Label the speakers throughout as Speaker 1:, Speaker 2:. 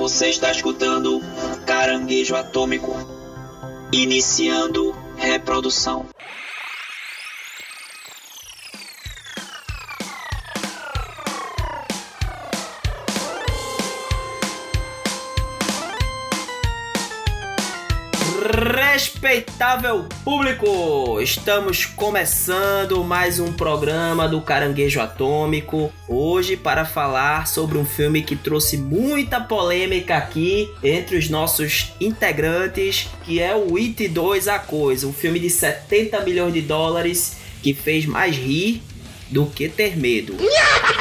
Speaker 1: Você está escutando Caranguejo Atômico. Iniciando reprodução.
Speaker 2: Respeitável público, estamos começando mais um programa do Caranguejo Atômico. Hoje para falar sobre um filme que trouxe muita polêmica aqui entre os nossos integrantes, que é o It 2 A Coisa, um filme de 70 milhões de dólares que fez mais rir do que ter medo.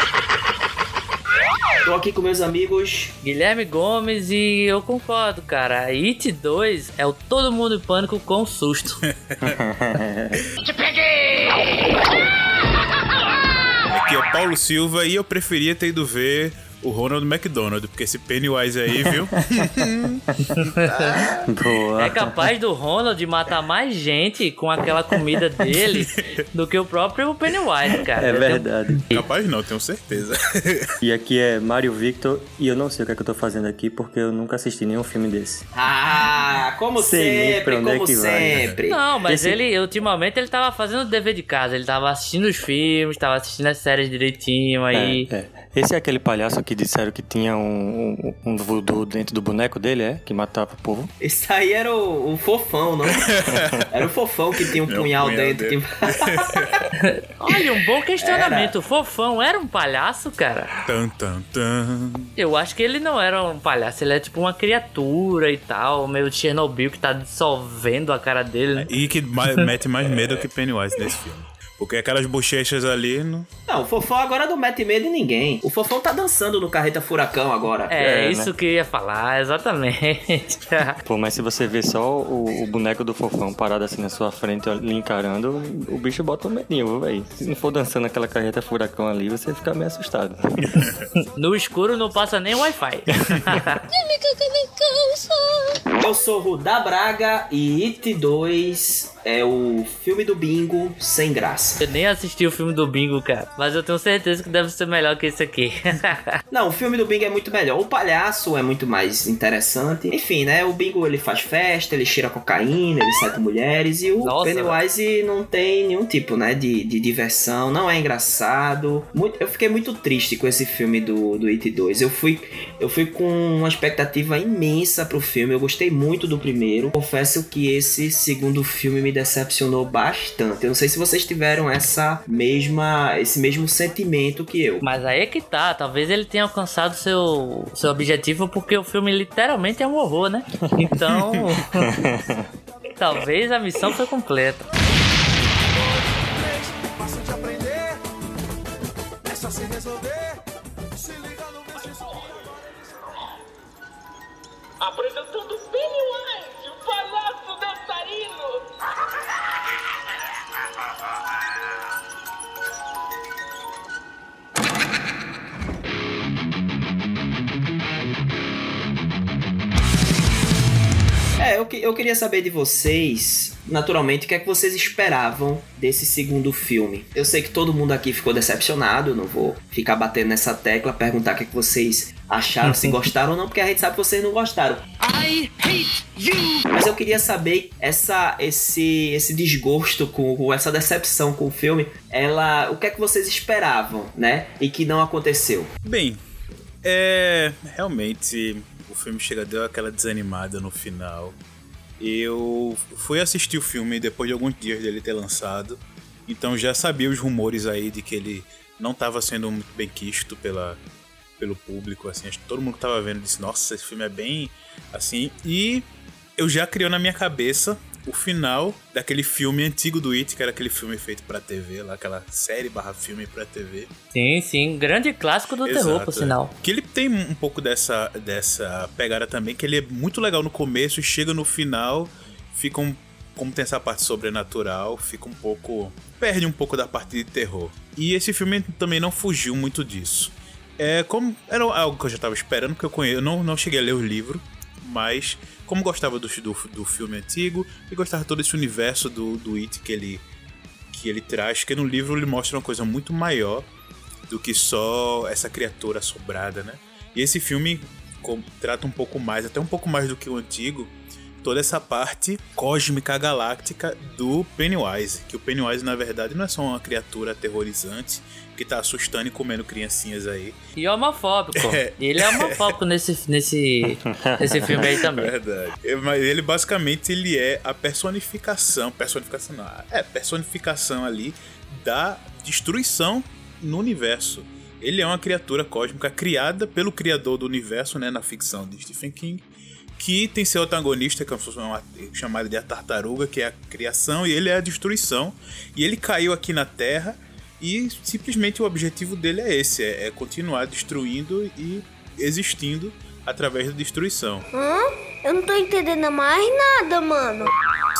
Speaker 2: Tô aqui com meus amigos.
Speaker 3: Guilherme Gomes e eu concordo, cara. It 2 é o Todo Mundo em Pânico com susto.
Speaker 4: Te peguei!
Speaker 5: Aqui é o Paulo Silva e eu preferia ter ido ver o Ronald McDonald, porque esse Pennywise aí, viu?
Speaker 6: Boa.
Speaker 3: É capaz do Ronald matar mais gente com aquela comida dele do que o próprio Pennywise, cara.
Speaker 6: É
Speaker 3: Eu tenho-
Speaker 6: verdade.
Speaker 5: Capaz não, tenho certeza.
Speaker 6: E aqui é Mário Victor e eu não sei o que é que eu tô fazendo aqui porque eu nunca assisti nenhum filme desse.
Speaker 2: Ah, como
Speaker 6: Sei
Speaker 2: sempre,
Speaker 6: é
Speaker 2: como
Speaker 6: que vai.
Speaker 2: sempre.
Speaker 3: Não, mas
Speaker 6: Esse-
Speaker 3: ele, ultimamente, ele tava fazendo o dever de casa. Ele tava assistindo os filmes, tava assistindo as séries direitinho aí.
Speaker 6: É, é. Esse é aquele palhaço que disseram que tinha um, um, um voodoo dentro do boneco dele, é? Que matava o povo.
Speaker 2: Esse aí era o, o fofão, não? Era o fofão que tinha um
Speaker 5: É
Speaker 2: punhal,
Speaker 5: punhal
Speaker 2: dentro. que-
Speaker 3: Olha, um bom questionamento. O Fofão era um palhaço, cara?
Speaker 5: tan, tan, tan.
Speaker 3: Eu acho que ele não era um palhaço, ele é tipo uma criatura e tal, meio de Chernobyl que tá dissolvendo a cara dele, né?
Speaker 5: E que mete mais medo que Pennywise nesse filme. Porque aquelas bochechas ali. Não...
Speaker 2: Não, o fofão agora não mete medo em ninguém. O fofão tá dançando no Carreta Furacão agora.
Speaker 3: É,
Speaker 6: É,
Speaker 3: isso
Speaker 6: né?
Speaker 3: que eu ia falar, exatamente.
Speaker 6: Pô, mas se você vê só o, o boneco do fofão parado assim na sua frente, lhe encarando, o bicho bota um medinho, velho? Se não for dançando aquela carreta furacão ali, você fica meio assustado.
Speaker 3: no escuro não passa nem Wi-Fi.
Speaker 2: Eu sou Rudá Braga e It 2 é o filme do bingo sem graça.
Speaker 3: eu nem assisti o filme do Bingo, cara, mas eu tenho certeza que deve ser melhor que esse aqui.
Speaker 2: Não, o filme do bingo é muito melhor. O palhaço é muito mais interessante. Enfim, né? O bingo ele faz festa, ele cheira cocaína, ele sai com mulheres. E o
Speaker 3: Nossa,
Speaker 2: Pennywise não tem nenhum tipo, né? De, de diversão, não é engraçado. Muito- eu fiquei muito triste com esse filme do, do It 2. Eu fui, eu fui com uma expectativa imensa pro filme. Eu gostei muito do primeiro. Confesso que esse segundo filme me decepcionou bastante. Eu não sei se vocês tiveram essa mesma, esse mesmo sentimento que eu.
Speaker 3: mas aí é que tá, talvez ele tenha alcançado seu, seu objetivo porque o filme literalmente é um horror, né? Então, talvez a missão foi completa.
Speaker 2: Eu, que- eu queria saber de vocês, naturalmente, o que é que vocês esperavam desse segundo filme. Eu sei que todo mundo aqui ficou decepcionado, eu não vou ficar batendo nessa tecla, perguntar o que é que vocês acharam, se gostaram ou não, porque a gente sabe que vocês não gostaram. Mas eu queria saber essa, esse, esse desgosto com, com essa decepção com o filme, ela, o que é que vocês esperavam, né? E que não aconteceu.
Speaker 5: Bem, é. Realmente, o filme chega deu aquela desanimada no final. Eu fui assistir o filme depois de alguns dias dele ter lançado. Então já sabia os rumores aí de que ele não estava sendo muito bem quisto pela, pelo público. Assim, acho que todo mundo que tava vendo disse, nossa, esse filme é bem assim. E eu já criou na minha cabeça o final daquele filme antigo do It, que era aquele filme feito pra TV, lá, aquela série barra filme pra TV.
Speaker 3: Sim, sim, grande clássico do terror,
Speaker 5: Exato,
Speaker 3: por
Speaker 5: é.
Speaker 3: sinal.
Speaker 5: Que ele tem um pouco dessa, dessa pegada também, que ele é muito legal no começo e chega no final, fica um. Como tem essa parte sobrenatural, fica um pouco. perde um pouco da parte de terror. E esse filme também não fugiu muito disso. É como. Era algo que eu já tava esperando, porque eu conheço. Eu não, não cheguei a ler o livro, mas como gostava do, do, do filme antigo e gostava todo esse universo do, do It que ele, que ele traz, que no livro ele mostra uma coisa muito maior do que só essa criatura assombrada, né? E esse filme trata um pouco mais, até um pouco mais do que o antigo, toda essa parte cósmica galáctica do Pennywise. Que o Pennywise, na verdade, não é só uma criatura aterrorizante que tá assustando e comendo criancinhas aí.
Speaker 3: E homofóbico.
Speaker 5: É.
Speaker 3: Ele é homofóbico nesse, nesse, nesse filme aí também.
Speaker 5: Verdade. É, Mas ele basicamente ele é a personificação, personificação não, é personificação ali da destruição no universo. Ele é uma criatura cósmica criada pelo criador do universo, né, na ficção de Stephen King, que tem seu antagonista, que é uma, chamada de a tartaruga, que é a criação, e ele é a destruição. E ele caiu aqui na Terra e simplesmente o objetivo dele é esse, é, é continuar destruindo e existindo através da destruição.
Speaker 7: Hã? Eu não tô entendendo mais nada, mano.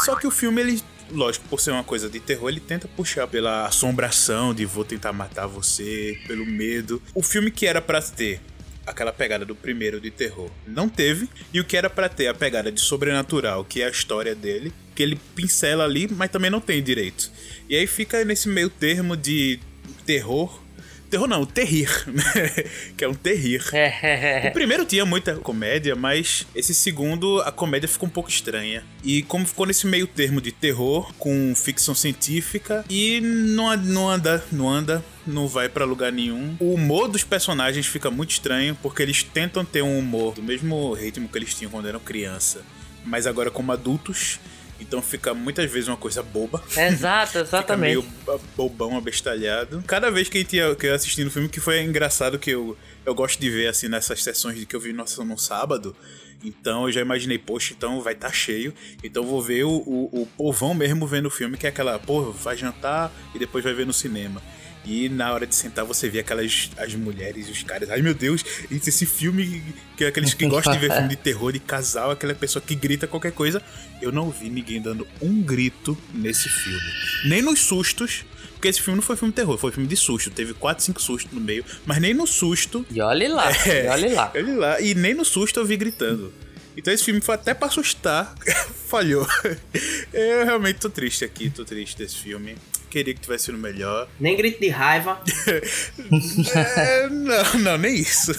Speaker 5: Só que o filme, ele, lógico, por ser uma coisa de terror, ele tenta puxar pela assombração de vou tentar matar você, pelo medo. O filme que era pra ter aquela pegada do primeiro de terror não teve, e o que era pra ter a pegada de sobrenatural, que é a história dele, que ele pincela ali, mas também não tem direito. E aí fica nesse meio termo de terror. Terror não, terrir, né? que é um terrir. O primeiro tinha muita comédia, mas esse segundo a comédia ficou um pouco estranha. E como ficou nesse meio termo de terror com ficção científica e não, não anda, não anda, não vai pra lugar nenhum. O humor dos personagens fica muito estranho porque eles tentam ter um humor do mesmo ritmo que eles tinham quando eram criança, mas agora como adultos. Então fica muitas vezes uma coisa boba.
Speaker 3: Exato,
Speaker 5: Fica
Speaker 3: exatamente.
Speaker 5: meio ba- bobão, abestalhado. Cada vez que, a gente ia, que eu ia assistindo o filme, que foi engraçado que eu, eu gosto de ver, assim, nessas sessões de que eu vi no, no sábado. Então eu já imaginei, poxa, então vai estar cheio. Então eu vou ver o, o, o povão mesmo vendo o filme, que é aquela, pô, vai jantar e depois vai ver no cinema. E na hora de sentar você vê aquelas as mulheres e os caras. Ai meu Deus, esse filme que é aqueles que gostam de ver filme de terror, de casal, aquela pessoa que grita qualquer coisa. Eu não vi ninguém dando um grito nesse filme. Nem nos sustos. Porque esse filme não foi filme de terror, foi filme de susto. Teve 4, 5 sustos no meio. Mas nem no susto.
Speaker 3: E olhe lá,
Speaker 5: É,
Speaker 3: e olhe lá.
Speaker 5: Olha lá. E nem no susto eu vi gritando. Então esse filme foi até pra assustar. Falhou. Eu realmente tô triste aqui, tô triste desse filme. Queria que tivesse sido melhor.
Speaker 2: Nem grito de raiva.
Speaker 5: É, não, não, nem isso.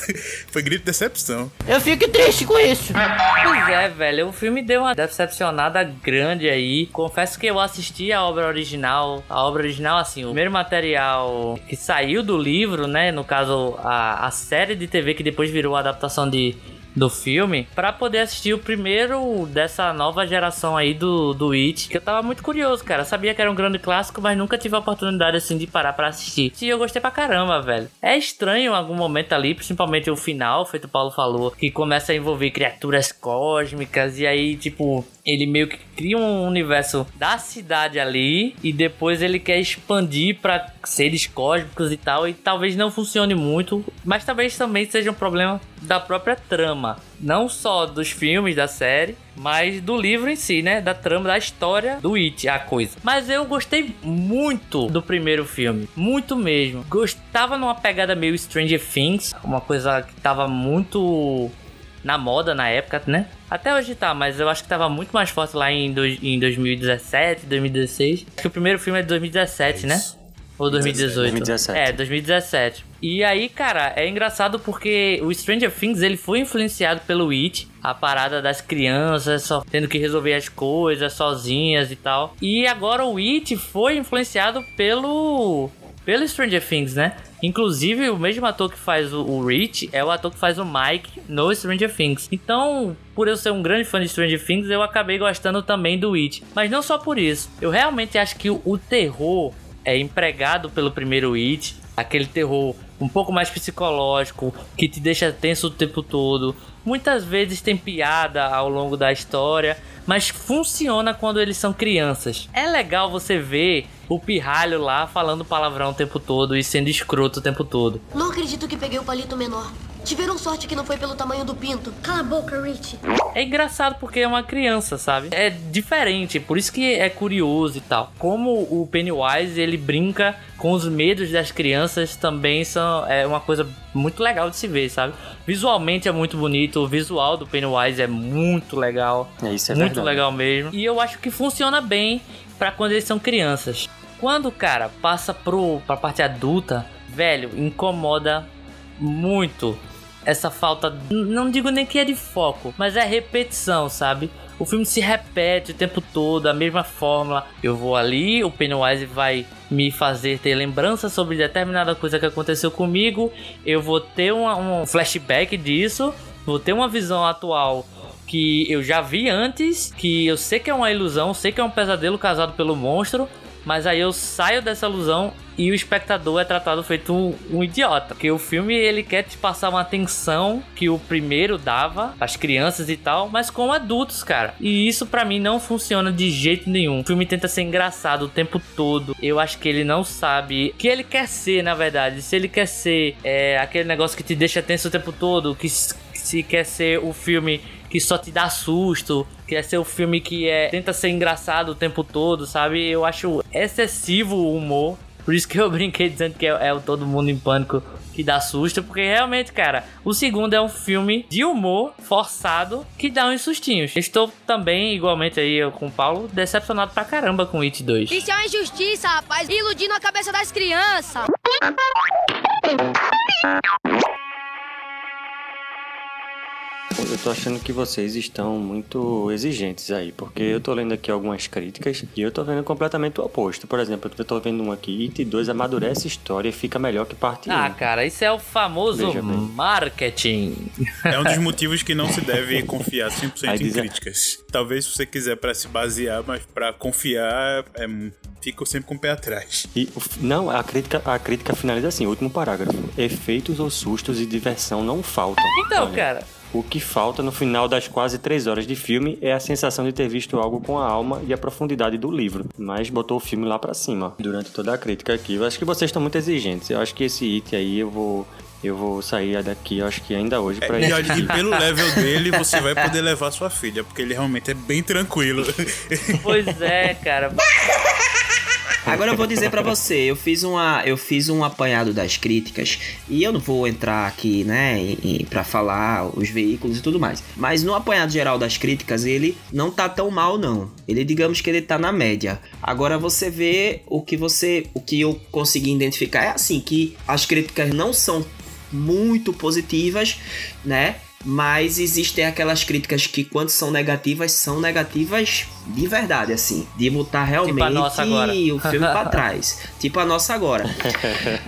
Speaker 5: Foi grito de decepção.
Speaker 8: Eu fico triste com isso.
Speaker 3: Pois é, velho, o filme deu uma decepcionada grande aí. Confesso que eu assisti a obra original. A obra original, assim, o primeiro material que saiu do livro, né? No caso, a, a série de TV que depois virou a adaptação de. Do filme, pra poder assistir o primeiro dessa nova geração aí do, do It, que eu tava muito curioso, cara. Sabia que era um grande clássico, mas nunca tive a oportunidade assim de parar pra assistir. E eu gostei pra caramba, velho. É estranho em algum momento ali, principalmente o final, feito o Paulo falou, que começa a envolver criaturas cósmicas e aí, tipo, ele meio que cria um universo da cidade ali e depois ele quer expandir pra seres cósmicos e tal e talvez não funcione muito, mas talvez também seja um problema da própria trama, não só dos filmes da série, mas do livro em si, né, da trama, da história do It, a coisa. Mas eu gostei muito do primeiro filme, muito mesmo. Gostava numa pegada meio Stranger Things, uma coisa que tava muito na moda na época, né? Até hoje tá, mas eu acho que tava muito mais forte lá em, em 2017, 2016. Acho que o primeiro filme é de 2017,
Speaker 5: É
Speaker 3: né? Ou 2018?
Speaker 6: 2017.
Speaker 3: É, 2017. E aí, cara, é engraçado porque o Stranger Things ele foi influenciado pelo It, a parada das crianças só tendo que resolver as coisas sozinhas e tal. E agora o It foi influenciado pelo pelo Stranger Things, né? Inclusive, o mesmo ator que faz o, Rich é o ator que faz o Mike no Stranger Things. Então, por eu ser um grande fã de Stranger Things, eu acabei gostando também do It. Mas não só por isso. Eu realmente acho que o, o terror é empregado pelo primeiro It. Aquele terror um pouco mais psicológico, que te deixa tenso o tempo todo. Muitas vezes tem piada ao longo da história, mas funciona quando eles são crianças. É legal você ver o pirralho lá falando palavrão o tempo todo e sendo escroto o tempo todo.
Speaker 7: Não acredito que peguei o palito menor. Tiveram sorte que não foi pelo tamanho do pinto. Cala a boca, Rich.
Speaker 3: É engraçado porque é uma criança, sabe? É diferente, por isso que é curioso e tal. Como o Pennywise ele brinca com os medos das crianças também são é uma coisa muito legal de se ver, sabe? Visualmente é muito bonito, o visual do Pennywise é muito legal.
Speaker 6: É, isso é
Speaker 3: muito
Speaker 6: verdade.
Speaker 3: legal mesmo. E eu acho que funciona bem pra quando eles são crianças. Quando o cara passa pro pra parte adulta, velho, incomoda muito. essa falta, não digo nem que é de foco, mas é repetição, sabe? O filme se repete o tempo todo, a mesma fórmula. Eu vou ali, o Pennywise vai me fazer ter lembrança sobre determinada coisa que aconteceu comigo. Eu vou ter uma, um flashback disso, vou ter uma visão atual que eu já vi antes, que eu sei que é uma ilusão, sei que é um pesadelo causado pelo monstro, mas aí eu saio dessa ilusão e o espectador é tratado feito um, um, idiota. Porque o filme ele quer te passar uma atenção que o primeiro dava às crianças e tal, mas com adultos, cara. E isso para mim não funciona de jeito nenhum. O filme tenta ser engraçado o tempo todo. Eu acho que ele não sabe o que ele quer ser, na verdade. Se ele quer ser é, aquele negócio que te deixa tenso o tempo todo, que se quer ser o filme que só te dá susto, quer ser o filme que é tenta ser engraçado o tempo todo, sabe? Eu acho excessivo o humor. Por isso que eu brinquei dizendo que é, é o Todo Mundo em Pânico que dá susto, porque realmente, cara, o segundo é um filme de humor forçado que dá uns sustinhos. Estou também, igualmente aí eu com o Paulo, decepcionado pra caramba com It 2.
Speaker 7: Isso é uma injustiça, rapaz, iludindo a cabeça das crianças.
Speaker 6: Eu tô achando que vocês estão muito exigentes aí, porque eu tô lendo aqui algumas críticas e eu tô vendo completamente o oposto. Por exemplo, eu tô vendo um aqui, It 2 amadurece a história e fica melhor que parte 1.
Speaker 3: Ah, cara, isso é o famoso marketing.
Speaker 5: É um dos motivos que não se deve confiar 100% em críticas. Talvez se você quiser para se basear, mas para confiar é fico sempre com o pé atrás.
Speaker 6: E, não, a crítica, a crítica finaliza assim, último parágrafo. Efeitos ou sustos e diversão não faltam.
Speaker 3: Então,
Speaker 6: Olha.
Speaker 3: cara,
Speaker 6: o que falta no final das quase três horas de filme é a sensação de ter visto algo com a alma e a profundidade do livro, mas botou o filme lá para cima durante toda a crítica aqui. Eu acho que vocês estão muito exigentes. Eu acho que esse it aí eu vou eu vou sair daqui, eu acho que ainda hoje pra
Speaker 5: é,
Speaker 6: ir.
Speaker 5: E pelo level dele, você vai poder levar sua filha, porque ele realmente é bem tranquilo.
Speaker 3: Pois é, cara.
Speaker 2: Agora eu vou dizer para você, eu fiz uma, eu fiz um apanhado das críticas e eu não vou entrar aqui, né, para falar os veículos e tudo mais. Mas no apanhado geral das críticas ele não tá tão mal não. Ele digamos que ele tá na média. Agora você vê o que você, o que eu consegui identificar é assim que as críticas não são muito positivas, né? Mas existem aquelas críticas que, quando são negativas, são negativas de verdade, assim. De botar realmente
Speaker 3: tipo a nossa agora.
Speaker 2: o filme pra trás. Tipo a nossa agora.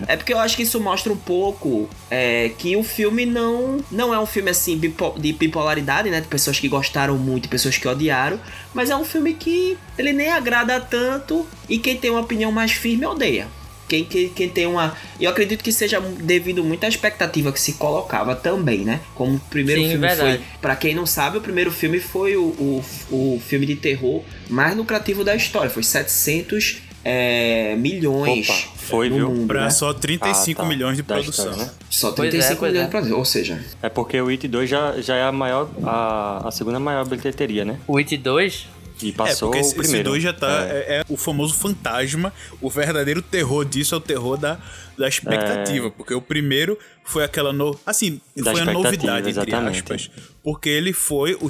Speaker 2: é porque eu acho que isso mostra um pouco é, que o filme não, não é um filme assim de bipolaridade, né? De pessoas que gostaram muito e pessoas que odiaram. Mas é um filme que ele nem agrada tanto e quem tem uma opinião mais firme odeia. Quem, quem, quem, tem uma. Eu acredito que seja devido muito à expectativa que se colocava também, né? Como o primeiro
Speaker 3: Sim,
Speaker 2: filme
Speaker 3: verdade.
Speaker 2: foi. Pra quem não sabe, o primeiro filme foi o, o, o filme de terror mais lucrativo da história. Foi 700 é, milhões.
Speaker 6: Opa, foi,
Speaker 2: no
Speaker 6: viu?
Speaker 2: Mundo,
Speaker 5: pra
Speaker 2: né?
Speaker 5: só 35
Speaker 6: Ah, tá.
Speaker 5: milhões de produção.
Speaker 6: história, né?
Speaker 2: Só
Speaker 3: Pois
Speaker 2: 35
Speaker 3: é,
Speaker 2: milhões
Speaker 3: é.
Speaker 2: de produção. Ou seja,
Speaker 6: É porque o It 2 já, já é a maior, a, a segunda maior bilheteria, né?
Speaker 3: O It 2
Speaker 6: E
Speaker 5: É,
Speaker 6: passou
Speaker 5: porque
Speaker 6: o
Speaker 5: esse, esse
Speaker 6: primeiro.
Speaker 5: dois já tá.
Speaker 6: É.
Speaker 5: É. é o famoso fantasma. O verdadeiro terror disso é o terror da, da expectativa. Porque o primeiro foi aquela. No, assim,
Speaker 6: É. Da
Speaker 5: foi a novidade, entre
Speaker 6: exatamente.
Speaker 5: aspas. Porque ele foi o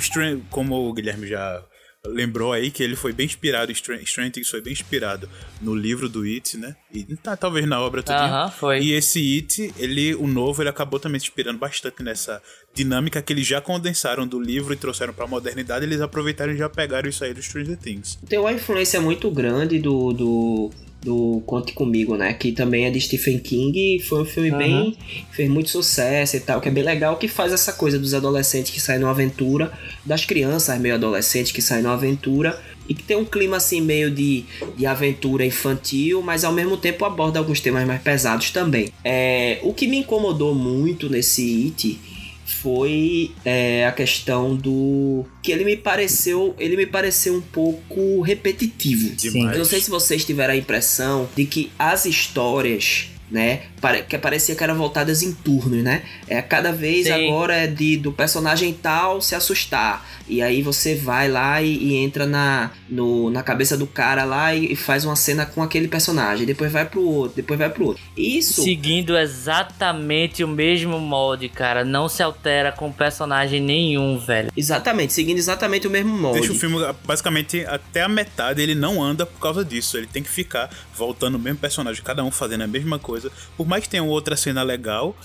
Speaker 5: Como o Guilherme já lembrou aí, que ele foi bem inspirado. Stran- Stranger Things foi bem inspirado no livro do It, né? E tá, talvez na obra também.
Speaker 3: Aham, foi.
Speaker 5: E esse It, ele, o novo, ele acabou também se inspirando bastante nessa dinâmica que eles já condensaram do livro e trouxeram pra modernidade. Eles aproveitaram e já pegaram isso aí do Stranger Things.
Speaker 2: tem uma influência muito grande do, do, do Conte Comigo, né? Que também é de Stephen King e foi um filme bem. fez muito sucesso e tal, que é bem legal, que faz essa coisa dos adolescentes que saem numa aventura, das crianças meio adolescentes que saem numa aventura. E que tem um clima assim meio de, de aventura infantil, mas ao mesmo tempo aborda alguns temas mais pesados também. É, o que me incomodou muito nesse It foi é, a questão do que ele me pareceu ele me pareceu um pouco repetitivo
Speaker 5: Demais.
Speaker 2: eu não sei se vocês tiveram a impressão de que as histórias né que parecia que eram voltadas em turnos né é cada vez
Speaker 3: Sim.
Speaker 2: agora é de do personagem tal se assustar e aí você vai lá e, e entra na no, na cabeça do cara lá e, e faz uma cena com aquele personagem depois vai pro outro depois vai pro outro isso
Speaker 3: seguindo exatamente o mesmo molde, cara. Não se altera com personagem nenhum, velho.
Speaker 2: exatamente seguindo exatamente o mesmo molde
Speaker 5: Deixa o filme, basicamente, até a metade ele não anda por causa disso. Ele tem que ficar voltando o mesmo personagem, cada um fazendo a mesma coisa. Por mais que tenha outra cena legal,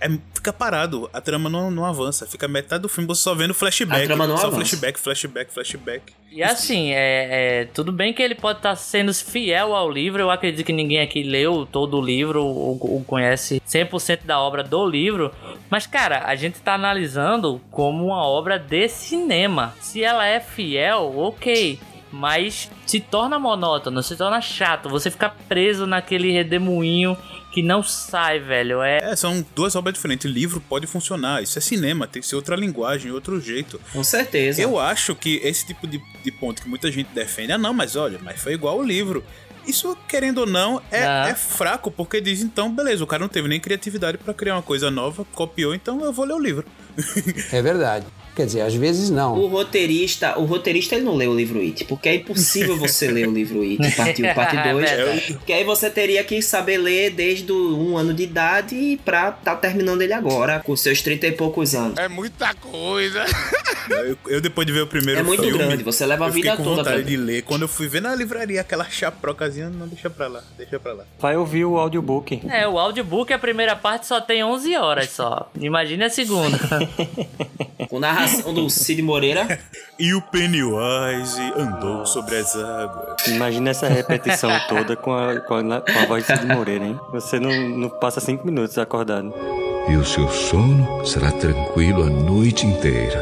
Speaker 5: é, fica parado, a trama não, não avança. Fica metade do filme você só vendo flashback.
Speaker 2: A trama não
Speaker 5: só
Speaker 2: avança.
Speaker 5: flashback, flashback, flashback.
Speaker 3: E assim, é, é, tudo bem que ele pode estar sendo fiel ao livro. Eu acredito que ninguém aqui leu todo o livro ou, ou conhece 100% da obra do livro. Mas, cara, a gente tá analisando como uma obra de cinema. Se ela é fiel, ok. Mas se torna monótono, se torna chato. Você fica preso naquele redemoinho que não sai, velho. É,
Speaker 5: É, são duas obras diferentes. Livro pode funcionar, isso é cinema, tem que ser outra linguagem, outro jeito.
Speaker 2: Com certeza.
Speaker 5: Eu acho que esse tipo de, de ponto que muita gente defende, ah não, mas olha, mas foi igual o livro. Isso, querendo ou não, é,
Speaker 3: Ah.
Speaker 5: é fraco, porque diz, então, beleza, o cara não teve nem criatividade pra criar uma coisa nova, copiou, então eu vou ler o livro.
Speaker 8: É verdade. Quer dizer, às vezes não.
Speaker 2: O roteirista, o roteirista ele não lê o livro It, porque é impossível você ler o livro It, parte 1, parte 2.
Speaker 3: Verdade.
Speaker 2: porque aí você teria que saber ler desde um ano de idade pra tá terminando ele agora, com seus 30 e poucos anos.
Speaker 9: É muita coisa.
Speaker 5: Eu, eu, depois de ver o primeiro
Speaker 2: É muito
Speaker 5: filme,
Speaker 2: grande, você leva a vida
Speaker 5: com
Speaker 2: toda
Speaker 5: vontade
Speaker 2: pra-
Speaker 5: de ler. Quando eu fui ver na livraria aquela chaprocazinha, não deixa pra lá, deixa pra lá.
Speaker 6: Vai ouvir o audiobook.
Speaker 3: é, o audiobook, a primeira parte só tem 11 horas só. Imagina a segunda.
Speaker 2: Com narração do Cid Moreira.
Speaker 5: E o Pennywise andou sobre as águas.
Speaker 6: Imagina essa repetição toda com a, com a, com a voz de Cid Moreira, hein? Você não, não passa cinco minutos acordado.
Speaker 10: E o seu sono será tranquilo a noite inteira.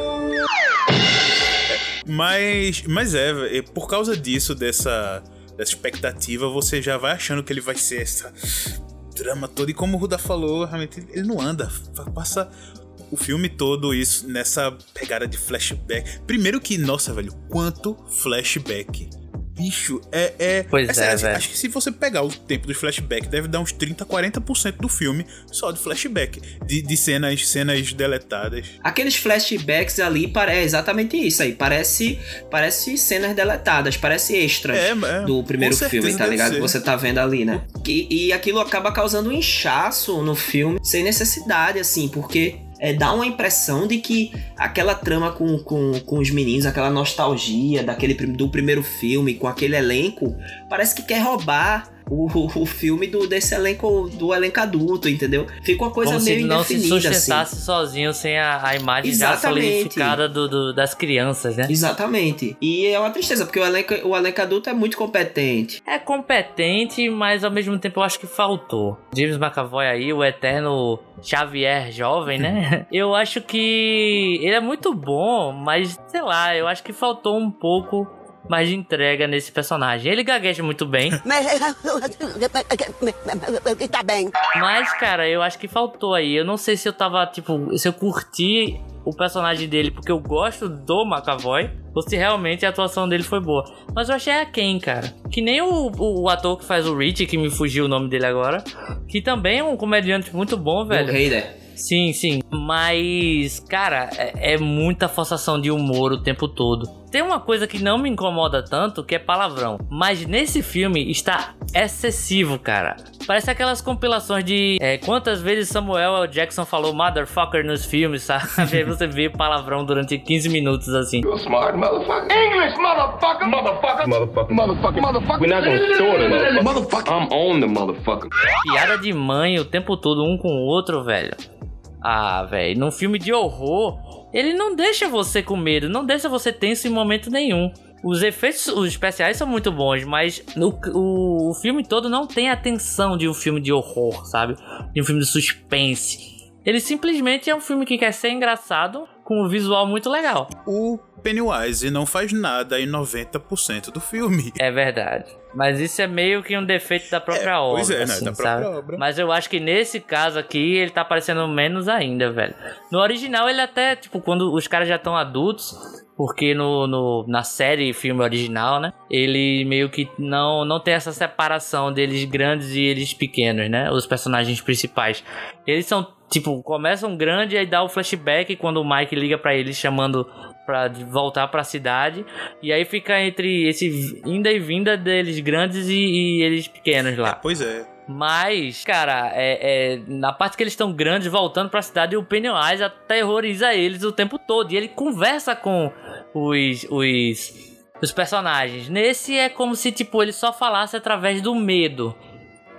Speaker 5: Mas, mas é, é, por causa disso, dessa, dessa expectativa, você já vai achando que ele vai ser essa drama toda. E como o Ruda falou, realmente ele não anda. Passa o filme todo isso nessa pegada de flashback. Primeiro que, nossa, velho, quanto flashback. Bicho, é. é
Speaker 3: Pois é,
Speaker 5: sério,
Speaker 3: velho.
Speaker 5: Acho que se você pegar o tempo dos flashback, deve dar uns 30, 40% do filme só de flashback. De, de cenas, cenas deletadas.
Speaker 2: Aqueles flashbacks ali é exatamente isso aí. Parece, parece cenas deletadas, parece extras
Speaker 5: É, é,
Speaker 2: do primeiro filme, tá ligado?
Speaker 5: ser.
Speaker 2: Que você tá vendo ali, né? E, e aquilo acaba causando um inchaço no filme, sem necessidade, assim, porque é, dá uma impressão de que aquela trama com, com, com os meninos, aquela nostalgia daquele, do primeiro filme, com aquele elenco, parece que quer roubar. O, o, filme do, desse elenco, do elenco adulto, entendeu? Fica uma coisa
Speaker 3: Como se
Speaker 2: meio
Speaker 3: não se
Speaker 2: assim.
Speaker 3: sustentasse sozinho sem a, a imagem já
Speaker 2: Exatamente.
Speaker 3: solidificada do, do- das crianças, né?
Speaker 2: Exatamente. E é uma tristeza, porque o elenco, o elenco adulto é muito competente.
Speaker 3: É competente, mas ao mesmo tempo eu acho que faltou. James McAvoy aí, o eterno Xavier jovem, né? Eu acho que ele é muito bom, mas sei lá, eu acho que faltou um pouco mais de entrega nesse personagem. Ele gagueja muito bem,
Speaker 11: Tá bem.
Speaker 3: mas cara, eu acho que faltou aí. Eu não sei se eu tava, tipo, se eu curti o personagem dele porque eu gosto do McAvoy ou se realmente a atuação dele foi boa. Mas eu achei a quem, cara. Que nem o, o, o ator que faz o Rich, que me fugiu o nome dele agora, que também é um comediante muito bom, velho.
Speaker 2: O Heider.
Speaker 3: Sim, sim. Mas, cara, é, é muita forçação de humor o tempo todo. Tem uma coisa que não me incomoda tanto, que é palavrão. Mas nesse filme está excessivo, cara. Parece aquelas compilações de é, quantas vezes Samuel L. Jackson falou motherfucker nos filmes, sabe? Aí você vê palavrão durante 15 minutos assim.
Speaker 4: Smart motherfucker. English, motherfucker. Motherfucker. Motherfucker. Motherfucker. Motherfucker. We're not gonna store it, motherfucker. I'm on the motherfucker.
Speaker 3: Piada de mãe o tempo todo, um com o outro, velho. Ah, velho, num filme de horror, ele não deixa você com medo, não deixa você tenso em momento nenhum. Os efeitos os especiais são muito bons, mas no- o, o filme todo não tem a tensão de um filme de horror, sabe? De um filme de suspense. Ele simplesmente é um filme que quer ser engraçado, com um visual muito legal.
Speaker 5: O Pennywise não faz nada em 90% do filme.
Speaker 3: É verdade. Mas isso é meio que um defeito da própria
Speaker 5: É,
Speaker 3: obra.
Speaker 5: pois é, né?
Speaker 3: assim,
Speaker 5: Da própria
Speaker 3: sabe?
Speaker 5: obra.
Speaker 3: Mas eu acho que nesse caso aqui ele tá aparecendo menos ainda, velho. No original ele até, tipo, quando os caras já estão adultos. Porque no, no- na série, filme original, né? Ele meio que não, não tem essa separação deles grandes e eles pequenos, né? Os personagens principais. Eles são, tipo, começam grande e aí dá o flashback quando o Mike liga pra eles chamando pra voltar pra cidade. E aí fica entre esse inda e vinda deles grandes e, e eles pequenos lá.
Speaker 5: Pois é.
Speaker 3: Mas, cara, é, é, na parte que eles estão grandes voltando pra cidade, o Pennywise aterroriza eles o tempo todo. E ele conversa com os, os, os personagens. Nesse é como se, tipo, ele só falasse através do medo.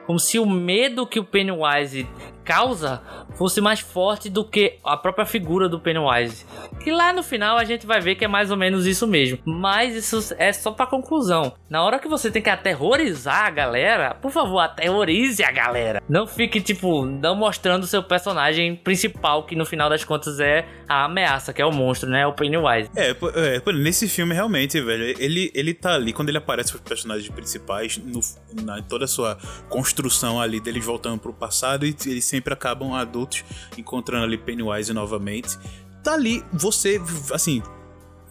Speaker 3: Como se o medo que o Pennywise causa fosse mais forte do que a própria figura do Pennywise. Que lá no final a gente vai ver que é mais ou menos isso mesmo. Mas isso é só pra conclusão. Na hora que você tem que aterrorizar a galera, por favor, aterrorize a galera. Não fique, tipo, não mostrando seu personagem principal, que no final das contas é a ameaça, que é o monstro, né? O Pennywise.
Speaker 5: É, é, nesse filme, realmente, velho, ele, ele tá ali, quando ele aparece os personagens principais, no, na, toda a sua construção ali deles voltando pro passado, e eles sempre acabam adultos encontrando ali Pennywise novamente. Tá ali, você, assim,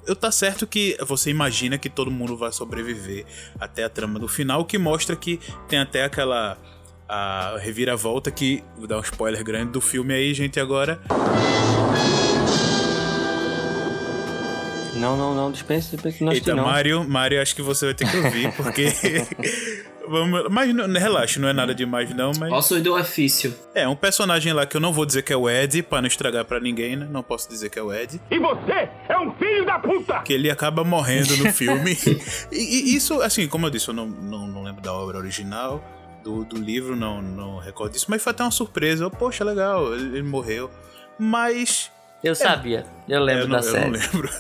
Speaker 5: eu tá certo que você imagina que todo mundo vai sobreviver até a trama do final, que mostra que tem até aquela a reviravolta que vou dar um spoiler grande do filme aí, gente, agora.
Speaker 6: Não, não, não, dispense, dispense não
Speaker 5: Eita,
Speaker 6: não.
Speaker 5: Mário, Mário, acho que você vai ter que ouvir, porque. Vamos, mas não, relaxa, não é nada demais, não. Mas...
Speaker 2: Ossos do ofício.
Speaker 5: É, um personagem lá que eu não vou dizer que é o Ed, pra não estragar pra ninguém, né? Não posso dizer que é o Ed.
Speaker 4: E você é um filho da puta!
Speaker 5: Que ele acaba morrendo no filme. e, e isso, assim, como eu disse, eu não, não, não lembro da obra original. Do, do livro, não, não recordo disso, mas foi até uma surpresa. Eu, Poxa, legal, ele, ele morreu. Mas
Speaker 3: Eu sabia, eu lembro
Speaker 5: eu não,
Speaker 3: da série.
Speaker 5: Eu não lembro.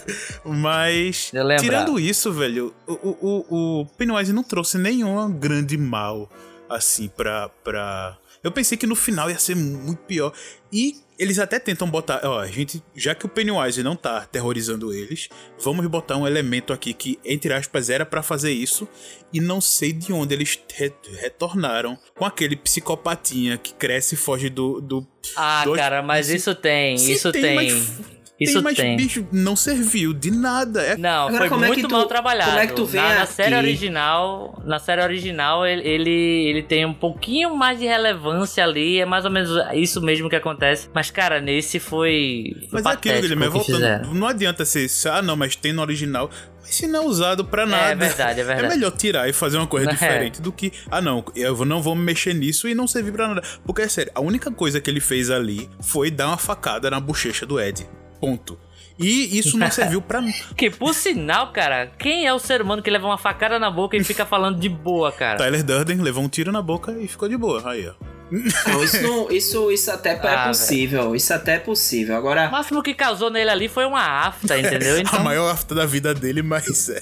Speaker 5: Mas, tirando isso, velho, o, o, o, o Pennywise não trouxe nenhum grande mal, assim, pra, pra... Eu pensei que no final ia ser muito pior. E eles até tentam botar... Ó, a gente... Já que o Pennywise não tá aterrorizando eles, vamos botar um elemento aqui que, entre aspas, era pra fazer isso. E não sei de onde eles re- retornaram com aquele psicopatinha que cresce e foge do... do
Speaker 3: Ah, cara, mas isso tem,
Speaker 5: Sim,
Speaker 3: isso
Speaker 5: tem,
Speaker 3: tem.
Speaker 5: mas-
Speaker 3: Isso
Speaker 5: tem, mas,
Speaker 3: tem.
Speaker 5: bicho, não serviu de nada. É
Speaker 3: Não,
Speaker 2: Agora,
Speaker 3: foi
Speaker 2: é
Speaker 3: muito
Speaker 2: que tu-
Speaker 3: mal trabalhado.
Speaker 2: como é que tu vê
Speaker 3: na, na
Speaker 2: aqui?
Speaker 3: série original, na série original ele, ele ele tem um pouquinho mais de relevância ali, é mais ou menos isso mesmo que acontece. Mas cara, nesse foi, foi
Speaker 5: Mas é aquilo, Guilherme, voltando.
Speaker 3: fizeram.
Speaker 5: Não adianta ser isso. Ah, não, mas tem no original. Mas se não é usado pra nada.
Speaker 3: verdade, é verdade.
Speaker 5: melhor tirar e fazer uma coisa
Speaker 3: É.
Speaker 5: diferente do que. Ah, não, eu não vou mexer nisso e não servir pra nada. Porque é sério, a única coisa que ele fez ali foi dar uma facada na bochecha do Ed. Ponto. E isso não serviu pra.
Speaker 3: Que por sinal, cara, quem é o ser humano que leva uma facada na boca e fica falando de boa, cara?
Speaker 5: Tyler Durden levou um tiro na boca e ficou de boa. Aí, ó.
Speaker 2: Não, isso, não- isso, isso até é
Speaker 3: Ah,
Speaker 2: possível. Isso até é possível. Agora.
Speaker 3: O máximo que causou nele ali foi uma afta, entendeu? Então,
Speaker 5: A maior afta da vida dele, mas. é.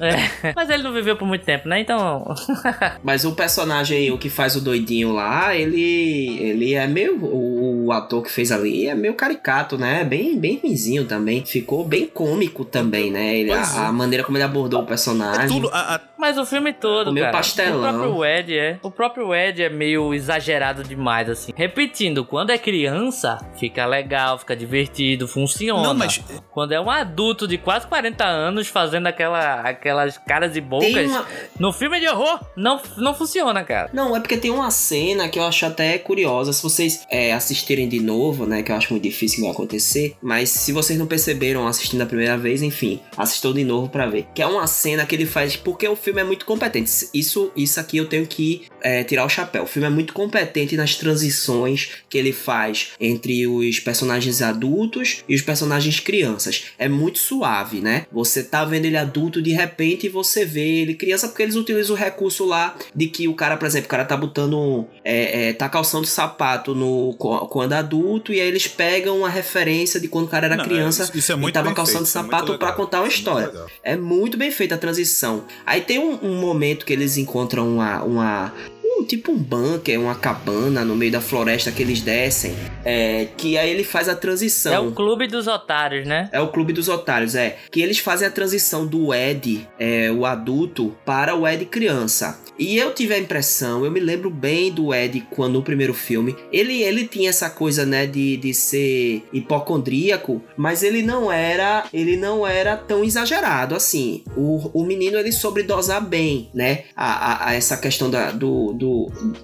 Speaker 3: é. Mas ele não viveu por muito tempo, né? Então.
Speaker 2: Mas o personagem, o que faz o doidinho lá, ele. Ele é meio. O, o ator que fez ali é meio caricato, né? Bem, bem ruimzinho também. Ficou bem cômico também, né? Ele,
Speaker 5: é.
Speaker 2: a, a maneira como ele abordou o personagem.
Speaker 5: É tudo. a- a-
Speaker 3: Mas o filme todo,
Speaker 2: Comeu
Speaker 3: cara.
Speaker 2: pastelão.
Speaker 3: O próprio Ed é. O próprio Ed é meio exagerado demais, assim. Repetindo, quando é criança, fica legal, fica divertido, funciona.
Speaker 5: Não, mas-
Speaker 3: Quando é um adulto de quase 40 anos fazendo aquela, aquelas caras e bocas.
Speaker 2: Uma-
Speaker 3: No filme de horror, não, não funciona, cara.
Speaker 2: Não, é porque tem uma cena que eu acho até curiosa. Se vocês é, assistirem de novo, né? Que eu acho muito difícil que vai acontecer. Mas se vocês não perceberam assistindo a primeira vez, enfim, assistam de novo pra ver. Que é uma cena que ele faz. Porque o filme é muito competente. Isso, isso aqui eu tenho que é, tirar o chapéu. O filme é muito competente nas transições que ele faz entre os personagens adultos e os personagens crianças. É muito suave, né? Você tá vendo ele adulto de repente você vê ele criança porque eles utilizam o recurso lá de que o cara, por exemplo, o cara tá botando. É, é, tá calçando sapato no, quando adulto e aí eles pegam uma referência de quando o cara era
Speaker 5: Não, é,
Speaker 2: criança
Speaker 5: isso- isso é
Speaker 2: e
Speaker 5: muito
Speaker 2: tava
Speaker 5: bem
Speaker 2: calçando
Speaker 5: feito, é muito
Speaker 2: sapato
Speaker 5: legal.
Speaker 2: pra contar uma
Speaker 5: Muito
Speaker 2: história.
Speaker 5: legal.
Speaker 2: É muito bem feita a transição. Aí tem um, um momento que eles encontram uma. uma um, tipo um bunker, uma cabana no meio da floresta que eles descem. É, que aí ele faz a transição.
Speaker 3: É o clube dos otários, né?
Speaker 2: É o Clube dos Otários, é. Que eles fazem a transição do Ed, é, o adulto, para o Ed criança. E eu tive a impressão, eu me lembro bem do Ed quando no primeiro filme. Ele, ele tinha essa coisa, né, de, de ser hipocondríaco, mas ele não era. Ele não era tão exagerado assim. O, o menino ele soube dosar bem, né? A, a- a essa questão da, do, do.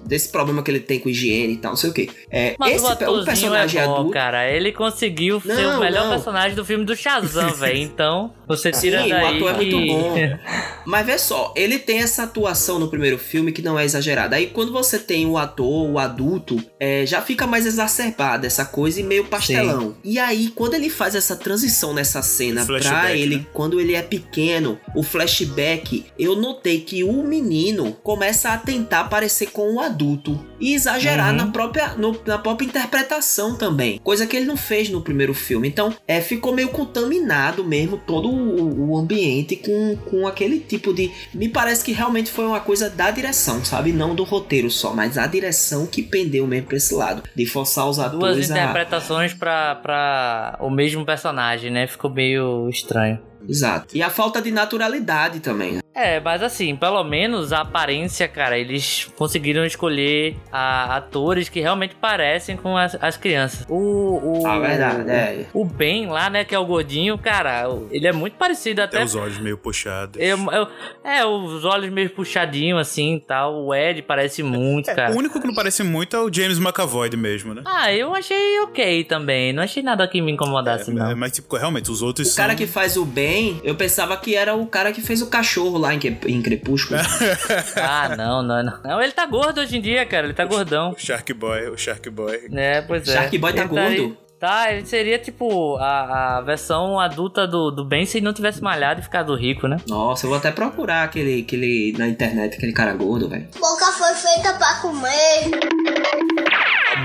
Speaker 2: Desse problema que ele tem com higiene e tal, não sei o que. É,
Speaker 3: Mas
Speaker 2: esse
Speaker 3: o
Speaker 2: pe-
Speaker 3: atorzinho
Speaker 2: personagem
Speaker 3: é bom,
Speaker 2: adulto.
Speaker 3: cara. Ele conseguiu ser
Speaker 2: Não,
Speaker 3: o melhor
Speaker 2: não.
Speaker 3: personagem do filme do Shazam, velho. Então, você tira
Speaker 2: Sim, o
Speaker 3: daí
Speaker 2: ator é muito
Speaker 3: que-
Speaker 2: bom. Mas vê só, ele tem essa atuação no primeiro filme que não é exagerada. Aí quando você tem o ator, o adulto, é, já fica mais exacerbada essa coisa e meio pastelão. E aí, quando ele faz essa transição nessa cena pra ele,
Speaker 5: né?
Speaker 2: quando ele é pequeno, o flashback, eu notei que o menino começa a tentar parecer com o adulto e exagerar
Speaker 3: Uhum.
Speaker 2: na, própria, no- na própria interpretação também. Coisa que ele não fez no primeiro filme. Então, é, ficou meio contaminado mesmo todo o, o ambiente com, com aquele tipo de. Me parece que realmente foi uma coisa da direção, sabe? Não do roteiro só, mas a direção que pendeu mesmo pra esse lado. De forçar os
Speaker 3: Duas
Speaker 2: atores a.
Speaker 3: interpretações pra, pra o mesmo personagem, né? Ficou meio estranho.
Speaker 2: Exato. E a falta de naturalidade também, né?
Speaker 3: É, mas assim, pelo menos a aparência, cara, eles conseguiram escolher a- atores que realmente parecem com as, as crianças. O, o,
Speaker 2: Ah, verdade, é.
Speaker 3: O Ben lá, né, que é o gordinho, cara, ele é muito parecido até.
Speaker 5: Até os olhos meio puxados.
Speaker 3: Eu, eu- é, os olhos meio puxadinhos assim e tal. O Ed parece muito,
Speaker 5: É,
Speaker 3: cara.
Speaker 5: o único que não parece muito é o James McAvoy mesmo, né?
Speaker 3: Ah, eu achei ok também. Não achei nada que me incomodasse,
Speaker 5: É,
Speaker 3: não.
Speaker 5: mas, tipo, realmente, os outros
Speaker 2: O
Speaker 5: são...
Speaker 2: cara que faz o bem, eu pensava que era o cara que fez o cachorro lá em, em Crepúsculo.
Speaker 3: Ah, não, não, não. Não, ele tá gordo hoje em dia, cara. Ele tá gordão.
Speaker 5: O Shark Boy, o Shark Boy.
Speaker 3: É, pois é.
Speaker 2: Shark Boy tá
Speaker 3: Ele
Speaker 2: gordo?
Speaker 3: aí- Tá, ele seria tipo a, a versão adulta do, do Ben se ele não tivesse malhado e ficado rico, né?
Speaker 2: Nossa, eu vou até procurar aquele, aquele na internet, aquele cara gordo, velho.
Speaker 7: Boca foi feita pra comer.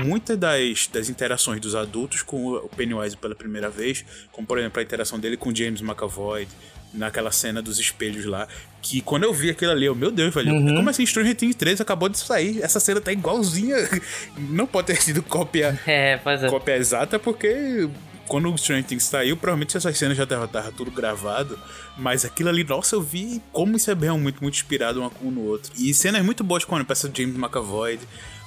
Speaker 5: Muitas das, das interações dos adultos com o Pennywise pela primeira vez, como por exemplo a interação dele com James McAvoy, naquela cena dos espelhos lá, que quando eu vi aquilo ali, eu, meu Deus, velho,
Speaker 3: Uhum.
Speaker 5: como assim Stranger Things 3 acabou de sair? Essa cena tá igualzinha. Não pode ter sido cópia,
Speaker 3: É, é.
Speaker 5: cópia exata, porque quando o Stranger Things saiu, provavelmente essas cenas já tava, tava tudo gravado, mas aquilo ali, nossa, eu vi como isso é bem muito, muito inspirado um no outro. E cenas muito boas quando peça James McAvoy,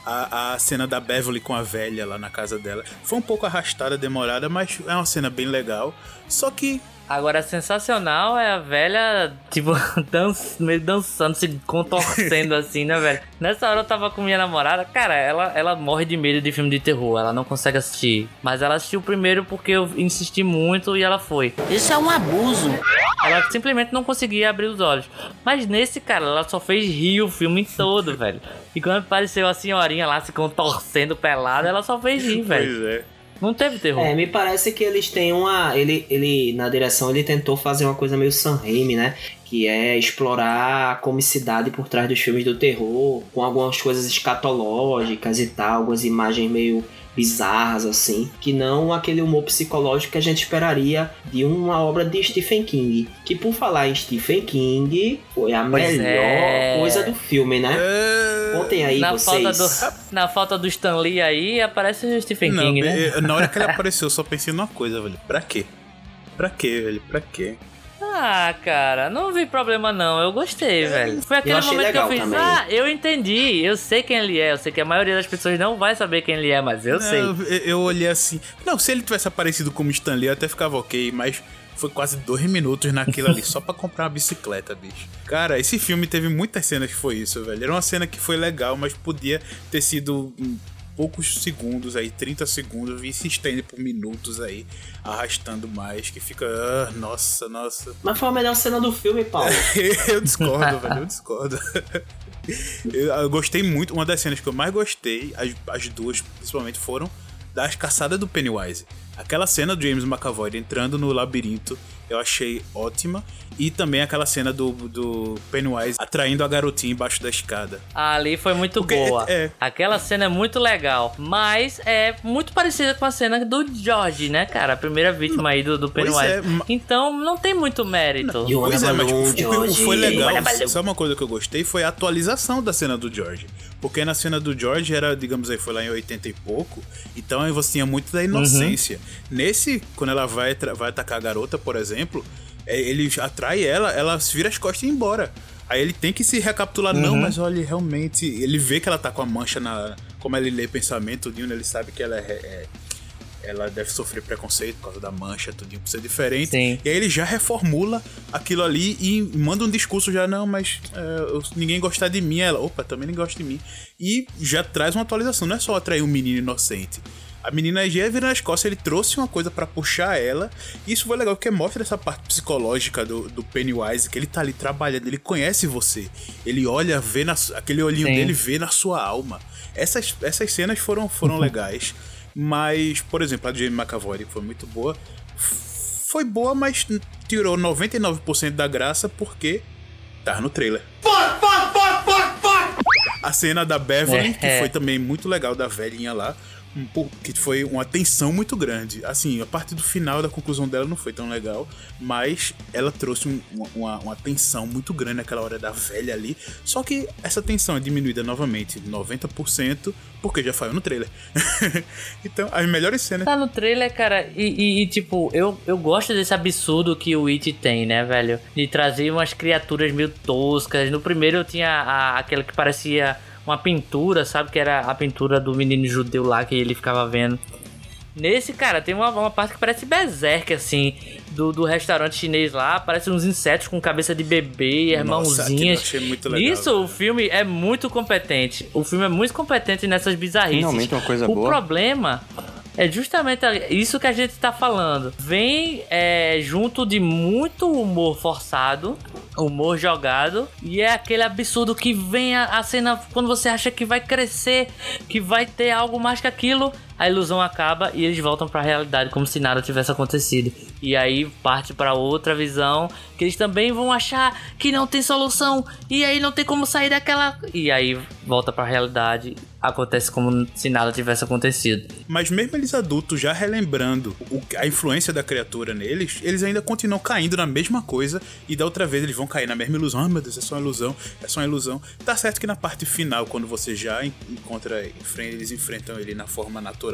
Speaker 5: a, a cena da Beverly com a velha lá na casa dela. Foi um pouco arrastada, demorada, mas é uma cena bem legal. Só que
Speaker 3: Agora, sensacional é a velha, tipo, meio dançando, se contorcendo assim, né, velho? Nessa hora eu tava com minha namorada, cara, ela, ela morre de medo de filme de terror, ela não consegue assistir. Mas ela assistiu primeiro porque eu insisti muito e ela foi.
Speaker 11: Isso é um abuso.
Speaker 3: Ela simplesmente não conseguia abrir os olhos. Mas nesse, cara, ela só fez rir o filme todo, velho. E quando apareceu a senhorinha lá se contorcendo pelada, ela só fez rir, velho.
Speaker 5: Pois é.
Speaker 3: Não teve terror.
Speaker 2: É, me parece que eles têm uma. Ele, ele, na direção, ele tentou fazer uma coisa meio Raimi, né? Que é explorar a comicidade por trás dos filmes do terror, com algumas coisas escatológicas e tal, algumas imagens meio bizarras assim, que não aquele humor psicológico que a gente esperaria de uma obra de Stephen King. Que por falar em Stephen King, foi a
Speaker 3: Pois
Speaker 2: melhor
Speaker 3: é.
Speaker 2: coisa do filme, né?
Speaker 5: É...
Speaker 2: Contem aí
Speaker 3: na,
Speaker 2: vocês.
Speaker 3: falta do, na falta do Stan Lee aí, aparece o Stephen
Speaker 5: Não,
Speaker 3: King, né?
Speaker 5: na hora que ele apareceu, eu só pensei numa coisa, velho. Pra quê? Pra quê, velho? Pra quê?
Speaker 3: Ah, cara, não vi problema não. Eu gostei, velho. Foi aquele momento que eu fiz.
Speaker 2: também.
Speaker 3: Ah, eu entendi. Eu sei quem ele é. Eu sei que a maioria das pessoas não vai saber quem ele é, mas eu
Speaker 5: Não,
Speaker 3: sei.
Speaker 5: Eu, eu olhei assim. Não, se ele tivesse aparecido como Stan Lee, eu até ficava ok, mas foi quase dois minutos naquilo ali, só pra comprar uma bicicleta, bicho. Cara, esse filme teve muitas cenas que foi isso, velho. Era uma cena que foi legal, mas podia ter sido em poucos segundos aí, 30 segundos, e se estende por minutos aí, arrastando mais, que fica. ah, nossa, nossa.
Speaker 2: Mas foi a melhor cena do filme, Paulo.
Speaker 5: eu discordo, velho, eu discordo. Eu, eu gostei muito, uma das cenas que eu mais gostei, as, as duas principalmente, foram das caçadas do Pennywise. Aquela cena do James McAvoy entrando no labirinto, eu achei ótima. E também aquela cena do, do Pennywise atraindo a garotinha embaixo da escada.
Speaker 3: Ali foi muito
Speaker 5: Porque
Speaker 3: boa.
Speaker 5: é- é.
Speaker 3: Aquela cena é muito legal. Mas é muito parecida com a cena do George, né, cara? A primeira vítima aí do, do
Speaker 5: Pois
Speaker 3: Pennywise.
Speaker 5: é,
Speaker 3: Então não tem muito mérito.
Speaker 2: E o
Speaker 5: Pois é, mas o, o que
Speaker 2: George.
Speaker 5: foi legal, sabe uma coisa que eu gostei? Foi a atualização da cena do George. Porque na cena do George era, digamos aí, foi lá em 80 e pouco, então aí você tinha muito da inocência. Nesse, quando ela vai, vai atacar a garota, por exemplo, é, ele atrai ela, ela vira as costas e ir embora. Aí ele tem que se recapitular, não, mas olha, realmente, ele vê que ela tá com a mancha na. Como ele lê pensamento, né, ele sabe que ela é- é ela deve sofrer preconceito por causa da mancha, tudinho, por ser diferente.
Speaker 3: Sim.
Speaker 5: E aí ele já reformula aquilo ali e manda um discurso já, não, mas é, ninguém gostar de mim. Ela, opa, também ninguém gosta de mim. E já traz uma atualização, não é só atrair um menino inocente. A menina já ia virar nas costas, ele trouxe uma coisa pra puxar ela. E isso foi legal, porque mostra essa parte psicológica do, do Pennywise, que ele tá ali trabalhando, ele conhece você. Ele olha, vê na, aquele olhinho
Speaker 3: Sim.
Speaker 5: dele vê na sua alma. Essas, essas cenas foram, foram legais. Mas, por exemplo, a de Jamie McAvoy, que foi muito boa, foi boa, mas tirou 99% da graça porque tá no trailer. A cena da Beverly,
Speaker 3: É.
Speaker 5: que foi também muito legal da velhinha lá, que foi uma tensão muito grande. Assim, a parte do final da conclusão dela não foi tão legal, mas ela trouxe um- uma, uma, tensão muito grande naquela hora da velha ali. Só que essa tensão é diminuída novamente, 90%, porque já saiu no trailer. então, as melhores cenas.
Speaker 3: Tá no trailer, cara, e, e- e, tipo, eu, eu gosto desse absurdo que o It tem, né, velho? De trazer umas criaturas meio toscas. No primeiro eu tinha a, aquela que parecia uma pintura, sabe? Que era a pintura do menino judeu lá que ele ficava vendo. Nesse, cara, tem uma, uma parte que parece berserk, assim, do, do restaurante chinês lá. Parece uns insetos com cabeça de bebê, e
Speaker 5: Nossa, aquilo eu
Speaker 3: mãozinhas.
Speaker 5: achei muito legal,
Speaker 3: Nisso, o filme é muito competente. O filme é muito competente nessas bizarrices.
Speaker 6: Finalmente uma coisa
Speaker 3: o
Speaker 6: boa.
Speaker 3: problema é justamente isso que a gente tá falando. Vem é, junto de muito humor forçado, humor jogado, e é aquele absurdo que vem a, a cena quando você acha que vai crescer, que vai ter algo mais que aquilo. A ilusão acaba e eles voltam pra realidade como se nada tivesse acontecido. E aí parte pra outra visão que eles também vão achar que não tem solução e aí não tem como sair daquela e aí volta pra realidade, acontece como se nada tivesse acontecido.
Speaker 5: Mas mesmo eles adultos, já relembrando o- a influência da criatura neles, eles ainda continuam caindo na mesma coisa e da outra vez eles vão cair na mesma ilusão. Ah, meu Deus, é só uma ilusão, é só uma ilusão. Tá certo que na parte final, quando você já en- encontra, eles enfrentam ele na forma natural,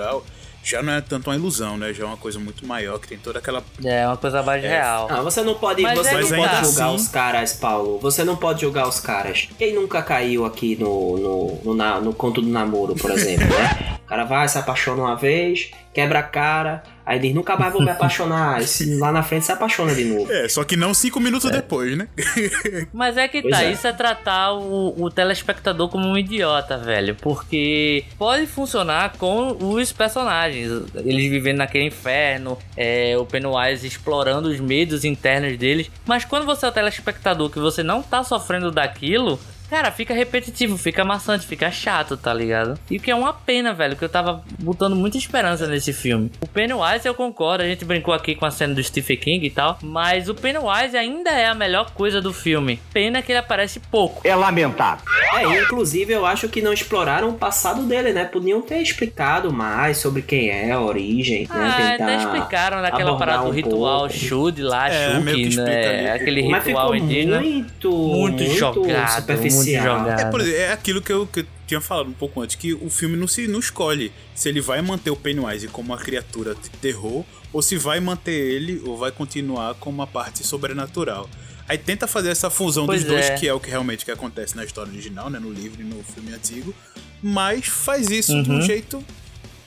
Speaker 5: já não é tanto uma ilusão, né? Já é uma coisa muito maior, que tem toda aquela...
Speaker 3: É uma coisa mais real.
Speaker 2: Ah, você não pode,
Speaker 3: Mas
Speaker 2: você
Speaker 3: é
Speaker 2: não pode
Speaker 3: tá.
Speaker 2: julgar
Speaker 5: Sim.
Speaker 2: os caras, Paulo. Você não pode julgar os caras. Quem nunca caiu aqui no, no, no, na- no conto do namoro, por exemplo, né? O cara vai, se apaixona uma vez, quebra a cara, aí diz, nunca mais vou me apaixonar. E lá na frente se apaixona de novo.
Speaker 5: É, só que não cinco minutos depois, né?
Speaker 3: Mas é que
Speaker 2: Pois
Speaker 3: tá,
Speaker 2: é.
Speaker 3: isso é tratar o, o telespectador como um idiota, velho. Porque pode funcionar com os personagens. Eles vivendo naquele inferno, é, o Pennywise explorando os medos internos deles. Mas quando você é o telespectador que você não tá sofrendo daquilo. Cara, fica repetitivo, fica maçante, fica chato, tá ligado? E o que é uma pena, velho, que eu tava botando muita esperança nesse filme. O Pennywise, eu concordo, a gente brincou aqui com a cena do Stephen King e tal, mas o Pennywise ainda é a melhor coisa do filme. Pena que ele aparece pouco.
Speaker 11: É lamentável.
Speaker 2: É, inclusive eu acho que não exploraram o passado dele, né? Podiam ter explicado mais sobre quem é, a origem, né?
Speaker 3: Ah,
Speaker 2: Tentar
Speaker 3: até explicaram naquela parada do
Speaker 2: um
Speaker 3: ritual
Speaker 2: pouco.
Speaker 3: Shud lá,
Speaker 5: É, meio que
Speaker 3: Shuk,
Speaker 5: explica ali
Speaker 3: né? Aquele
Speaker 2: Mas
Speaker 3: ritual indígena.
Speaker 2: muito,
Speaker 3: muito jogado,
Speaker 2: superficial.
Speaker 3: Muito jogado.
Speaker 5: É, por é aquilo que eu, que eu tinha falado um pouco antes, que o filme não se não escolhe se ele vai manter o Pennywise como uma criatura de terror, ou se vai manter ele, ou vai continuar com uma parte sobrenatural. Aí tenta fazer essa fusão
Speaker 3: Pois
Speaker 5: dos dois,
Speaker 3: é.
Speaker 5: que é o que realmente que acontece na história original, né? No livro e no filme antigo. Mas faz isso de um
Speaker 3: Uhum.
Speaker 5: jeito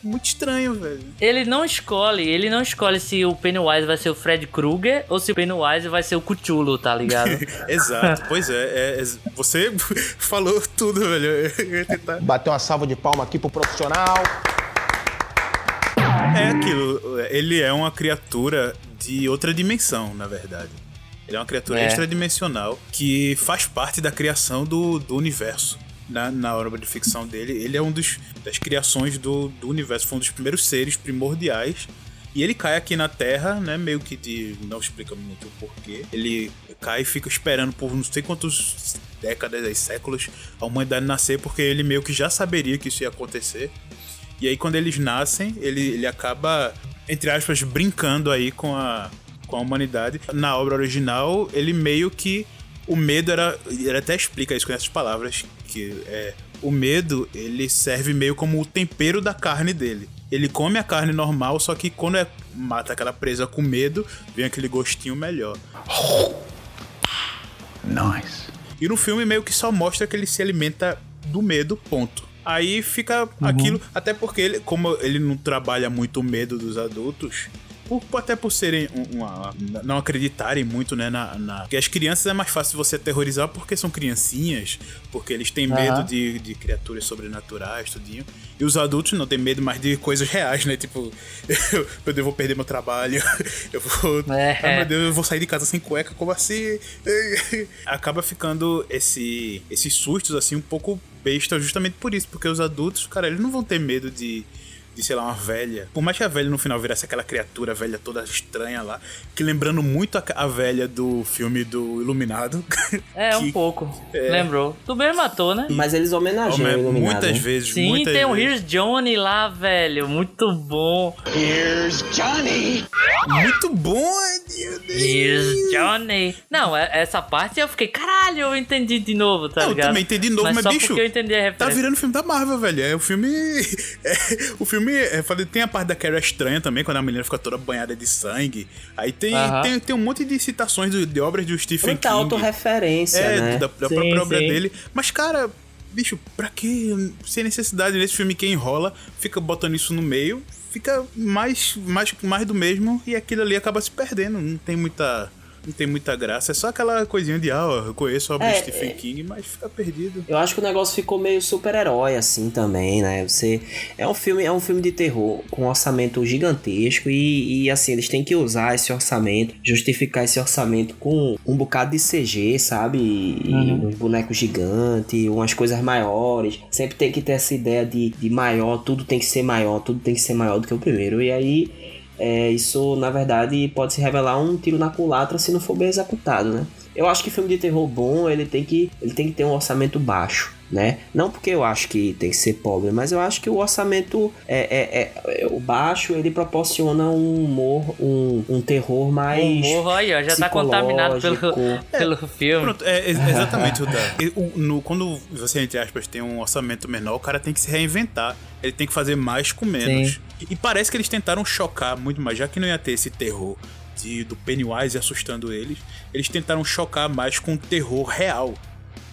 Speaker 5: muito estranho, velho.
Speaker 3: Ele não escolhe, ele não escolhe se o Pennywise vai ser o Fred Krueger ou se o Pennywise vai ser o Cthulhu, tá ligado?
Speaker 5: Exato, pois é, é- é- Você falou tudo, velho.
Speaker 11: Bateu uma salva de palma aqui pro profissional.
Speaker 5: É aquilo, ele é uma criatura de outra dimensão, na verdade. Ele é uma criatura
Speaker 3: É.
Speaker 5: extradimensional que faz parte da criação do, do universo. Na, na obra de ficção dele, ele é um dos das criações do, do universo, foi um dos primeiros seres primordiais. E ele cai aqui na Terra, né? Meio que de. Não explica muito o porquê. Ele cai e fica esperando por não sei quantos décadas, aí, séculos, a humanidade nascer, porque ele meio que já saberia que isso ia acontecer. E aí, quando eles nascem, ele, ele acaba, entre aspas, brincando aí com a, com a humanidade. Na obra original, ele meio que. O medo era. Ele até explica isso com essas palavras. Que é. O medo, ele serve meio como o tempero da carne dele. Ele come a carne normal, só que quando é, mata aquela presa com medo, vem aquele gostinho melhor.
Speaker 11: Nice.
Speaker 5: E no filme meio que só mostra que ele se alimenta do medo, ponto. Aí fica aquilo, até porque ele, como ele não trabalha muito o medo dos adultos, por, até por serem um- uma, não acreditarem muito, né, na, na... Porque as crianças é mais fácil você aterrorizar porque são criancinhas, porque eles têm medo
Speaker 3: Aham.
Speaker 5: de, de criaturas sobrenaturais, tudinho. E os adultos não têm medo mais de coisas reais, né? Tipo, eu, eu vou perder meu trabalho, eu vou...
Speaker 3: É.
Speaker 5: Ai, meu Deus, eu vou sair de casa sem cueca, como assim? Acaba ficando esse, esses sustos, assim, um pouco besta justamente por isso, porque os adultos, cara, eles não vão ter medo de, de sei lá, uma velha. Por mais que a velha no final virasse aquela criatura velha toda estranha lá, que lembrando muito a, a velha do filme do Iluminado.
Speaker 3: É, um
Speaker 5: Que-
Speaker 3: pouco.
Speaker 5: é.
Speaker 3: Lembrou. Tu mesmo matou, né?
Speaker 2: Mas eles homenageiam o Iluminado.
Speaker 5: muitas vezes,
Speaker 3: Sim,
Speaker 5: muitas
Speaker 3: tem o
Speaker 5: vezes.
Speaker 3: Here's Johnny lá, velho. Muito bom.
Speaker 1: Here's Johnny.
Speaker 5: Muito bom, meu Deus.
Speaker 3: Here's Johnny. Não, é- essa parte eu fiquei, caralho, eu entendi de novo, tá
Speaker 5: Não, eu
Speaker 3: ligado?
Speaker 5: também entendi de novo, mas,
Speaker 3: só
Speaker 5: bicho,
Speaker 3: porque eu entendi a
Speaker 5: tá
Speaker 3: referência.
Speaker 5: virando filme da Marvel, velho. É o filme. é, o filme. É, falei, tem a parte da Carrie estranha também, quando a menina fica toda banhada de sangue. Aí tem,
Speaker 2: Aham.
Speaker 5: tem, tem um monte de citações de, de obras do Stephen
Speaker 2: Muita
Speaker 5: King.
Speaker 2: autorreferência,
Speaker 5: É,
Speaker 2: né?
Speaker 5: da, da
Speaker 2: Sim,
Speaker 5: própria obra
Speaker 2: sim.
Speaker 5: dele. Mas, cara, bicho, pra que? Sem necessidade nesse filme que enrola, fica botando isso no meio, fica mais, mais, mais do mesmo e aquilo ali acaba se perdendo. Não tem muita. Não tem muita graça. É só aquela coisinha de, ah, eu conheço a obra
Speaker 2: É,
Speaker 5: de Stephen
Speaker 2: é.
Speaker 5: King, mas fica perdido.
Speaker 2: Eu acho que o negócio ficou meio super-herói assim também, né? Você é um filme, é um filme de terror com um orçamento gigantesco e, e, assim eles têm que usar esse orçamento, justificar esse orçamento com um bocado de CG, sabe? E
Speaker 3: Uhum.
Speaker 2: uns bonecos gigantes, umas coisas maiores. Sempre tem que ter essa ideia de, de maior, tudo tem que ser maior, tudo tem que ser maior do que o primeiro. E aí é, isso, na verdade, pode se revelar um tiro na culatra se não for bem executado, né? Eu acho que filme de terror bom, ele tem que, ele tem que ter um orçamento baixo, né? Não porque eu acho que tem que ser pobre, mas eu acho que o orçamento é, é, é- o baixo, ele proporciona um humor, um, um terror mais
Speaker 3: Humor, aí, ó, já tá contaminado pelo,
Speaker 2: psicológico.
Speaker 3: pelo filme.
Speaker 5: Pronto, é, ex- exatamente, o- no- Quando você, entre aspas, tem um orçamento menor, o cara tem que se reinventar. Ele tem que fazer mais com menos.
Speaker 3: Sim.
Speaker 5: E parece que eles tentaram chocar muito mais, já que não ia ter esse terror de, do Pennywise assustando eles, eles tentaram chocar mais com o terror real.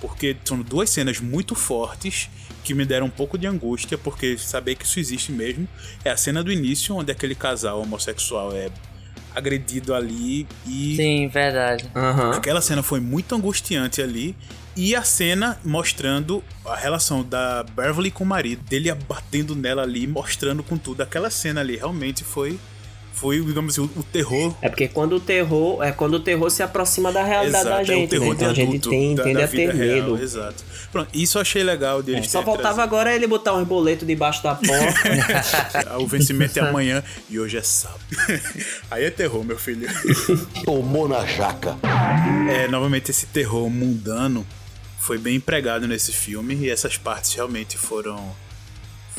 Speaker 5: Porque são duas cenas muito fortes que me deram um pouco de angústia, porque saber que isso existe mesmo. É a cena do início, onde aquele casal homossexual é agredido ali e
Speaker 3: Sim, verdade.
Speaker 5: Aquela cena foi muito angustiante ali. E a cena mostrando a relação da Beverly com o marido, dele batendo nela ali, mostrando com tudo. Aquela cena ali realmente foi, foi digamos assim, o, o terror.
Speaker 2: É porque quando o terror, é quando o terror se aproxima da realidade
Speaker 5: Exato,
Speaker 2: da gente,
Speaker 5: é o terror
Speaker 2: né? Então a gente tem,
Speaker 5: da-
Speaker 2: tende
Speaker 5: da
Speaker 2: a ter
Speaker 5: real,
Speaker 2: medo.
Speaker 5: Exato. Pronto, isso eu achei legal deles
Speaker 2: É, só faltava agora ele botar um boleto debaixo da porta.
Speaker 5: trazido. o vencimento é amanhã e hoje é sábado. Aí é terror, meu filho.
Speaker 11: Tomou na jaca.
Speaker 5: É, novamente esse terror mundano foi bem empregado nesse filme e essas partes realmente foram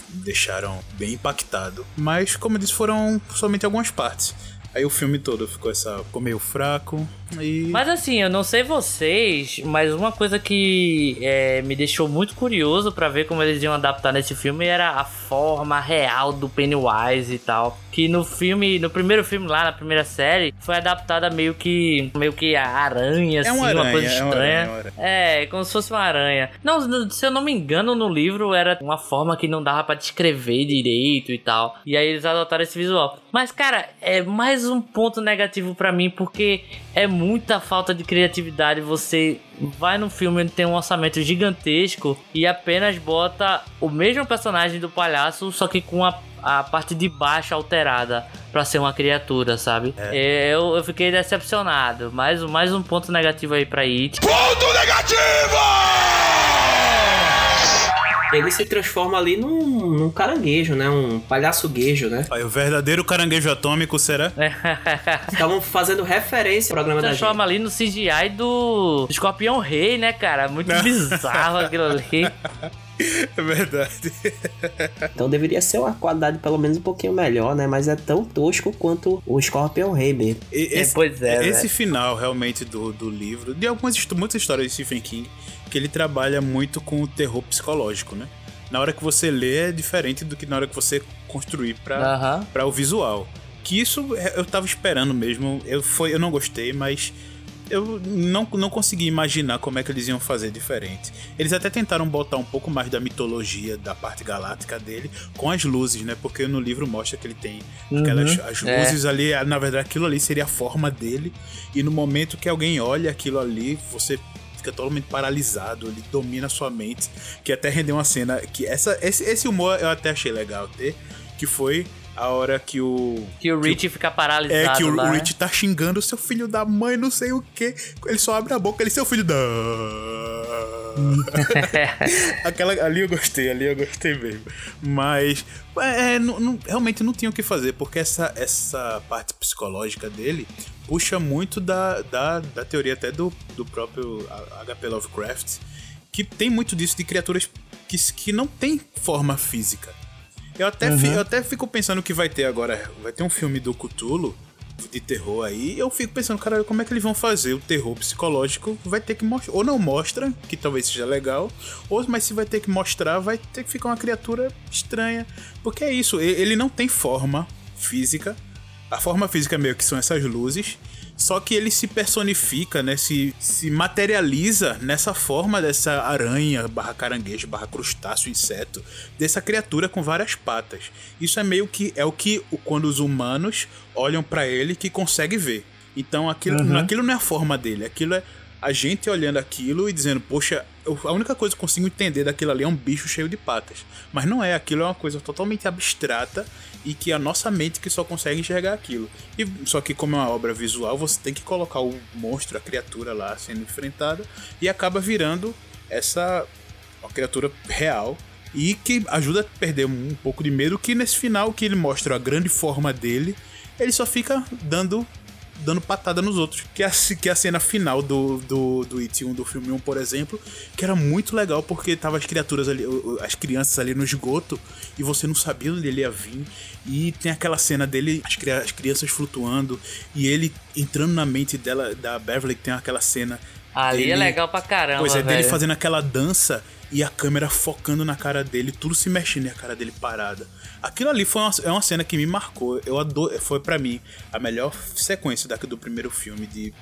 Speaker 5: deixaram bem impactado. Mas como eu disse, foram somente algumas partes. Aí o filme todo ficou essa ficou meio fraco e
Speaker 3: Mas assim, eu não sei vocês, mas uma coisa que é, me deixou muito curioso pra ver como eles iam adaptar nesse filme era a forma real do Pennywise e tal. Que no filme, no primeiro filme lá, na primeira série, foi adaptada meio que meio que a aranha,
Speaker 5: É
Speaker 3: assim,
Speaker 5: uma
Speaker 3: uma
Speaker 5: aranha,
Speaker 3: coisa
Speaker 5: é uma
Speaker 3: estranha.
Speaker 5: aranha, é uma aranha.
Speaker 3: É, como se fosse uma aranha. Não, se eu não me engano, no livro era uma forma que não dava pra descrever direito e tal. E aí eles adotaram esse visual. Mas, cara, é mais um ponto negativo pra mim, porque é muita falta de criatividade. Você vai num filme onde tem um orçamento gigantesco e apenas bota o mesmo personagem do palhaço, só que com a a parte de baixo alterada pra ser uma criatura, sabe? É, Eu, eu fiquei decepcionado. Mais, mais um ponto negativo aí pra It.
Speaker 9: Ponto negativo!
Speaker 2: ele se transforma ali num, num caranguejo, né? Um palhaço-guejo, né?
Speaker 5: Aí, o verdadeiro caranguejo atômico será?
Speaker 2: Estavam fazendo referência ao programa da gente.
Speaker 3: Transforma ali no CGI do Escorpião Rei, né, cara? Muito bizarro aquilo ali.
Speaker 5: É verdade.
Speaker 2: Então deveria ser uma qualidade pelo menos um pouquinho melhor, né? Mas é tão tosco quanto o Scorpion Rei mesmo.
Speaker 5: Esse,
Speaker 3: pois é,
Speaker 5: Esse
Speaker 3: né?
Speaker 5: final, realmente, do, do livro, de algumas muitas histórias de Stephen King, que ele trabalha muito com o terror psicológico, né? Na hora que você lê é diferente do que na hora que você construir
Speaker 3: Aham.
Speaker 5: pra o visual. Que isso é, eu tava esperando mesmo. Eu, foi, eu não gostei, mas eu não, não consegui imaginar como é que eles iam fazer diferente. Eles até tentaram botar um pouco mais da mitologia da parte galáctica dele com as luzes, né? Porque no livro mostra que ele tem aquelas
Speaker 3: Uhum,
Speaker 5: as
Speaker 3: é.
Speaker 5: luzes ali, na verdade aquilo ali seria a forma dele. E no momento que alguém olha aquilo ali, você fica totalmente paralisado, ele domina a sua mente. Que até rendeu uma cena que essa esse, esse humor eu até achei legal ter, que foi a hora que o
Speaker 3: Que o Rich fica paralisado
Speaker 5: é que o,
Speaker 3: lá,
Speaker 5: o? Rich tá xingando seu filho da mãe, não sei o que. Ele só abre a boca, ele seu filho da. Aquela ali eu gostei, ali eu gostei mesmo. Mas é, não- não- realmente não tinha o que fazer, porque essa, essa parte psicológica dele puxa muito da, da, da teoria até do, do próprio HP Lovecraft, que tem muito disso de criaturas que, que não tem forma física. Eu até, fi-
Speaker 3: Uhum.
Speaker 5: eu até fico pensando que vai ter agora. Vai ter um filme do Cthulhu de terror aí. Eu fico pensando, cara, como é que eles vão fazer o terror psicológico? Vai ter que mostrar. Ou não mostra, que talvez seja legal. Ou, mas se vai ter que mostrar, vai ter que ficar uma criatura estranha. Porque é isso, ele não tem forma física. A forma física meio que são essas luzes. Só que ele se personifica, né? Se, se materializa nessa forma dessa aranha, barra caranguejo, barra crustáceo, inseto, dessa criatura com várias patas. Isso é meio que é o que quando os humanos olham pra ele que consegue ver. Então aquilo,
Speaker 3: Uhum.
Speaker 5: aquilo não é a forma dele, aquilo é a gente olhando aquilo e dizendo, poxa, eu- a única coisa que eu consigo entender daquilo ali é um bicho cheio de patas. Mas não é, aquilo é uma coisa totalmente abstrata e que a nossa mente que só consegue enxergar aquilo. E só que como é uma obra visual, você tem que colocar o monstro, a criatura lá sendo enfrentada e acaba virando essa uma criatura real e que ajuda a perder um pouco de medo que nesse final que ele mostra a grande forma dele, ele só fica dando dando patada nos outros. Que é a, que é a cena final do, do, do It 1, do filme 1, por exemplo, que era muito legal porque tava as criaturas ali, as crianças ali no esgoto e você não sabia onde ele ia vir. E tem aquela cena dele, as, as crianças flutuando e ele entrando na mente dela, da Beverly, que tem aquela cena.
Speaker 3: Ali
Speaker 5: dele-
Speaker 3: é legal pra caramba,
Speaker 5: Pois é, dele
Speaker 3: velho.
Speaker 5: fazendo aquela dança e a câmera focando na cara dele, tudo se mexendo e a cara dele parada. Aquilo ali foi uma, é uma cena que me marcou. Eu adoro, foi pra mim a melhor sequência daqui do primeiro filme de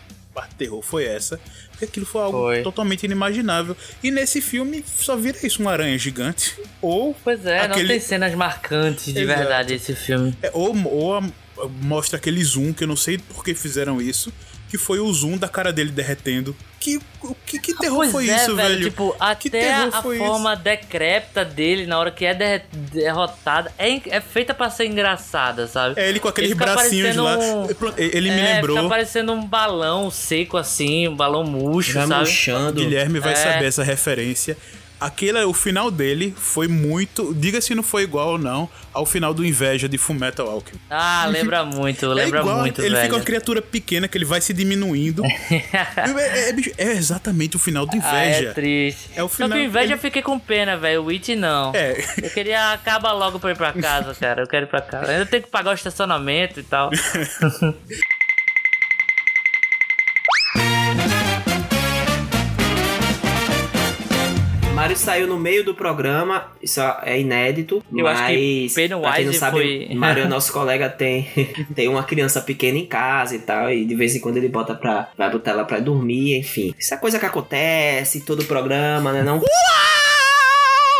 Speaker 5: terror foi essa, porque aquilo foi algo
Speaker 3: Foi.
Speaker 5: totalmente inimaginável. E nesse filme só vira isso, uma aranha gigante ou
Speaker 3: Pois é, não
Speaker 5: aquele-
Speaker 3: tem cenas marcantes de
Speaker 5: Exato.
Speaker 3: verdade esse filme.
Speaker 5: é, ou, ou a- mostra aquele zoom que eu não sei por que fizeram isso, que foi o zoom da cara dele derretendo. Que o que, que terror
Speaker 3: Pois
Speaker 5: foi
Speaker 3: é,
Speaker 5: isso, velho?
Speaker 3: Tipo, até
Speaker 5: terror
Speaker 3: a
Speaker 5: foi
Speaker 3: forma decrépita dele na hora que é derrotada é, é feita pra ser engraçada, sabe?
Speaker 5: É ele com aqueles
Speaker 3: fica
Speaker 5: bracinhos lá.
Speaker 3: um-
Speaker 5: Pronto, Ele me
Speaker 3: é,
Speaker 5: lembrou.
Speaker 3: Fica parecendo um balão seco assim, um balão murcho, sabe?
Speaker 2: murchando.
Speaker 5: Guilherme vai
Speaker 3: É.
Speaker 5: saber essa referência. Aquele, o final dele foi muito. Diga se não foi igual ou não ao final do Inveja de Fullmetal Alchemist.
Speaker 3: Ah, lembra muito, lembra
Speaker 5: é igual,
Speaker 3: muito,
Speaker 5: ele
Speaker 3: velho.
Speaker 5: fica uma criatura pequena que ele vai se diminuindo. é, é, é exatamente o final do
Speaker 3: Ah,
Speaker 5: Inveja.
Speaker 3: é triste.
Speaker 5: É o
Speaker 3: Só
Speaker 5: final-
Speaker 3: que o Inveja
Speaker 5: ele-
Speaker 3: eu fiquei com pena, velho. O Witch não.
Speaker 5: É.
Speaker 3: Eu queria acabar logo pra ir pra casa, cara. Eu quero ir pra casa. Ainda tenho que pagar o estacionamento e tal.
Speaker 2: Mário saiu no meio do programa, isso é inédito.
Speaker 3: Eu
Speaker 2: mas,
Speaker 3: acho que Pennywise
Speaker 2: pra quem não sabe,
Speaker 3: foi-
Speaker 2: Mário é nosso colega, tem, tem uma criança pequena em casa e tal, e de vez em quando ele bota pra. vai botar ela pra dormir, enfim. Isso é coisa que acontece em todo programa, né? Não?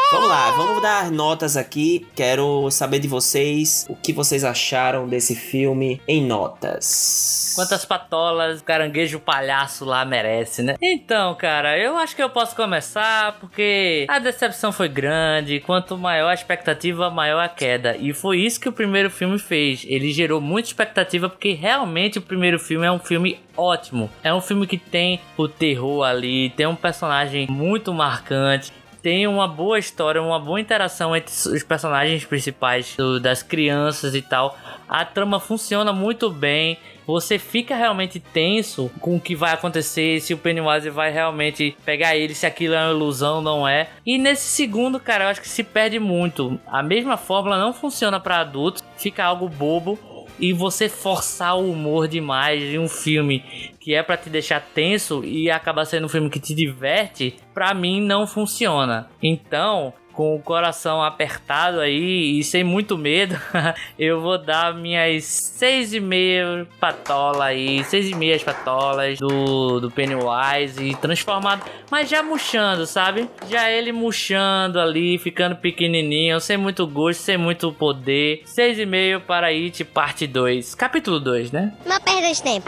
Speaker 2: Vamos lá, vamos dar notas aqui. Quero saber de vocês o que vocês acharam desse filme em notas.
Speaker 3: Quantas patolas o caranguejo palhaço lá merece, né? Então, cara, eu acho que eu posso começar porque a decepção foi grande. Quanto maior a expectativa, maior a queda. E foi isso que o primeiro filme fez. Ele gerou muita expectativa porque realmente o primeiro filme é um filme ótimo. É um filme que tem o terror ali, tem um personagem muito marcante. Tem uma boa história, uma boa interação entre os personagens principais do- das crianças e tal. A trama funciona muito bem. Você fica realmente tenso com o que vai acontecer, se o Pennywise vai realmente pegar ele, se aquilo é uma ilusão não é. E nesse segundo, cara, eu acho que se perde muito. A mesma fórmula não funciona para adultos, fica algo bobo e você forçar o humor demais em um filme que é pra te deixar tenso e acaba sendo um filme que te diverte, pra mim não funciona. Então, com o coração apertado aí e sem muito medo, eu vou dar minhas seis e meia patola aí, seis e meias patolas do, do Pennywise e transformado, mas já murchando, sabe? Já ele murchando ali, ficando pequenininho, sem muito gosto, sem muito poder. Seis e meio para It parte 2, capítulo 2, né?
Speaker 7: Não perda de tempo.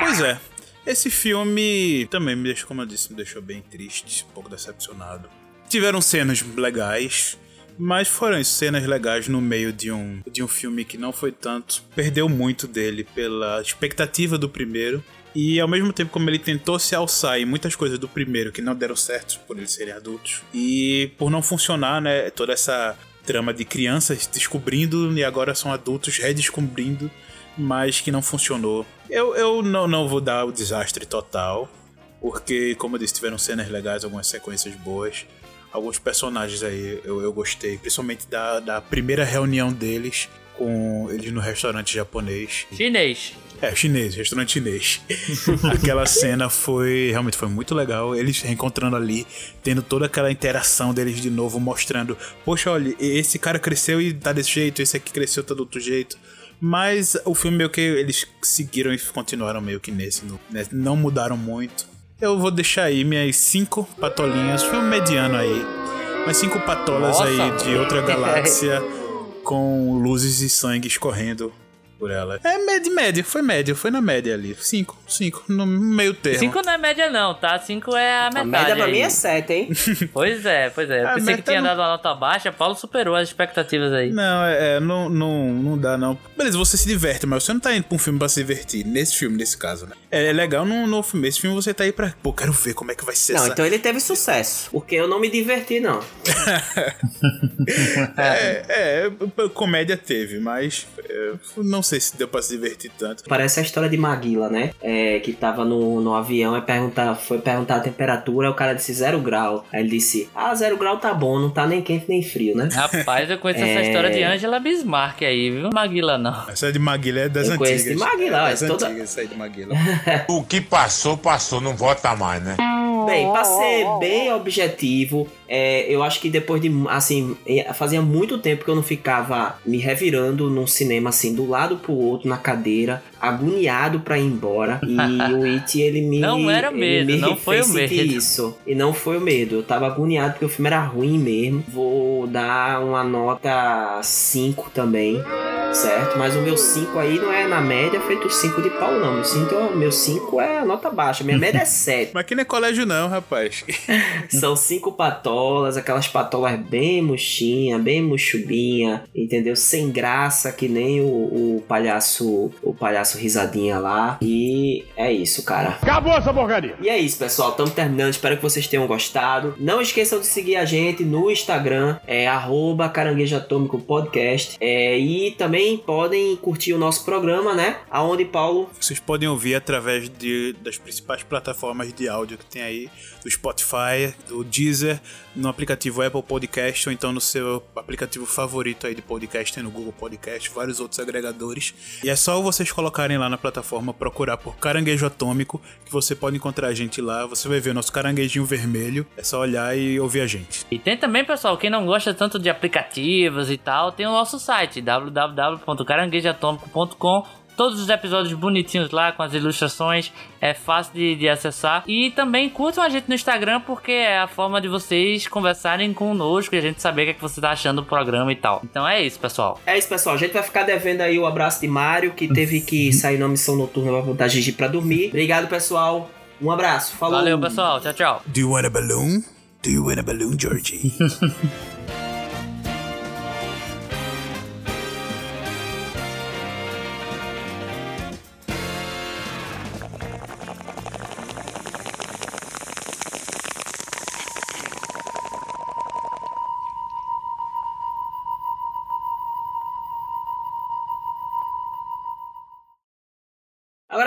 Speaker 5: Pois é. Esse filme também me deixou, como eu disse, me deixou bem triste, um pouco decepcionado. Tiveram cenas legais, mas foram cenas legais no meio de um, de um filme que não foi tanto. Perdeu muito dele pela expectativa do primeiro. E ao mesmo tempo, como ele tentou se alçar em muitas coisas do primeiro que não deram certo por eles serem adultos. E por não funcionar, né? Toda essa trama de crianças descobrindo e agora são adultos redescobrindo, mas que não funcionou. Eu, eu não, não vou dar o desastre total, porque, como eu disse, tiveram cenas legais, algumas sequências boas alguns personagens aí eu, eu gostei, principalmente da, da primeira reunião deles com eles no restaurante japonês.
Speaker 3: Chinês.
Speaker 5: É, chinês, restaurante chinês. aquela cena foi realmente foi muito legal. Eles se reencontrando ali, tendo toda aquela interação deles de novo, mostrando: poxa, olha, esse cara cresceu e tá desse jeito, esse aqui cresceu tá do outro jeito. Mas o filme meio que eles seguiram e continuaram meio que nesse, né? não mudaram muito. Eu vou deixar aí minhas cinco patolinhas, filme mediano aí. Mas cinco patolas
Speaker 3: Nossa.
Speaker 5: aí de outra galáxia com luzes e sangue escorrendo por ela. É média, média, foi média, foi na média ali. Cinco, cinco, no meio termo.
Speaker 3: 5 não é média não, tá? 5 é a metade.
Speaker 2: A média pra
Speaker 3: aí.
Speaker 2: mim é 7, hein?
Speaker 3: Pois é, pois é. Eu pensei que tinha
Speaker 5: no-
Speaker 3: dado uma nota baixa, Paulo superou as expectativas aí.
Speaker 5: Não, é, é, não, não, não dá não. Beleza, você se diverte, mas você não tá indo pra um filme pra se divertir. Nesse filme, nesse caso, né? É, é legal no, no filme. Esse filme você tá aí pra. Pô, quero ver como é que vai ser
Speaker 2: Não,
Speaker 5: essa.
Speaker 2: então ele teve sucesso. Porque eu não me diverti, não.
Speaker 5: É, é, comédia teve, mas é, não sei se deu pra se divertir tanto.
Speaker 2: Parece a história de Maguila, né? É, que tava no, no avião e perguntar, foi perguntar a temperatura, o cara disse zero grau. Aí ele disse, ah, zero grau tá bom, não tá nem quente nem frio, né?
Speaker 3: Rapaz, eu conheço essa
Speaker 2: É.
Speaker 3: história de Angela Bismarck aí, viu? Maguila não.
Speaker 5: Essa é de Maguila é das
Speaker 2: Eu
Speaker 5: antigas.
Speaker 2: conheço de Maguila,
Speaker 5: é das
Speaker 2: toda-
Speaker 5: antigas, essa aí de Maguila.
Speaker 12: O que passou, passou, não volta mais, né?
Speaker 2: Bem, pra ser bem objetivo, é, eu acho que depois de, assim, fazia muito tempo que eu não ficava me revirando num cinema, assim, do lado pro outro, na cadeira, agoniado pra ir embora. E o It, ele me...
Speaker 3: Não era
Speaker 2: ele
Speaker 3: medo,
Speaker 2: me
Speaker 3: não foi o medo.
Speaker 2: isso. E não foi o medo. Eu tava agoniado porque o filme era ruim mesmo. Vou dar uma nota 5 também, certo? Mas o meu 5 aí não é na média feito 5 de Paulo, não. Meu 5 meu cinco é a nota baixa. Minha média é 7.
Speaker 5: Mas aqui não é colégio, não, rapaz.
Speaker 2: São cinco patolas, aquelas patolas bem murchinha, bem muxubinha, entendeu? Sem graça, que nem o, o palhaço, o palhaço risadinha lá. E é isso, cara.
Speaker 12: Acabou essa porcaria!
Speaker 2: E é isso, pessoal. Estamos terminando. Espero que vocês tenham gostado. Não esqueçam de seguir a gente no Instagram, é arroba Caranguejo Atômico Podcast. É, e também podem curtir o nosso programa, né? Aonde, Paulo?
Speaker 5: Vocês podem ouvir através de, das principais plataformas de áudio que tem aí, do Spotify, do Deezer, no aplicativo Apple Podcast ou então no seu aplicativo favorito aí de podcast, tem no Google Podcast, vários outros agregadores. E é só vocês colocarem lá na plataforma, procurar por Caranguejo Atômico, que você pode encontrar a gente lá, você vai ver o nosso caranguejinho vermelho, é só olhar e ouvir a gente.
Speaker 3: E tem também, pessoal, quem não gosta tanto de aplicativos e tal, tem o nosso site www.caranguejoatômico.com. Todos os episódios bonitinhos lá, com as ilustrações, é fácil de, de acessar. E também curtam a gente no Instagram, porque é a forma de vocês conversarem conosco e a gente saber o que, é que você tá achando do programa e tal. Então é isso, pessoal.
Speaker 2: É isso, pessoal. A gente vai ficar devendo aí o abraço de Mário, que teve que sair na missão noturna pra botar Gigi pra dormir. Obrigado, pessoal. Um abraço. Falou.
Speaker 3: Valeu, pessoal. Tchau, tchau.
Speaker 5: Do you want a balloon? Do you want a balloon, Georgie?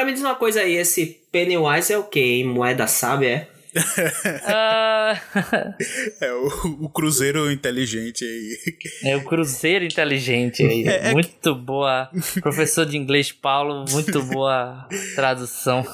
Speaker 2: Agora me diz uma coisa aí, esse Pennywise é o quê, hein? Moeda sabe, é?
Speaker 5: É o, o cruzeiro inteligente aí.
Speaker 3: é o Cruzeiro Inteligente aí.
Speaker 5: É, é
Speaker 3: muito boa. Professor de inglês Paulo, muito boa tradução.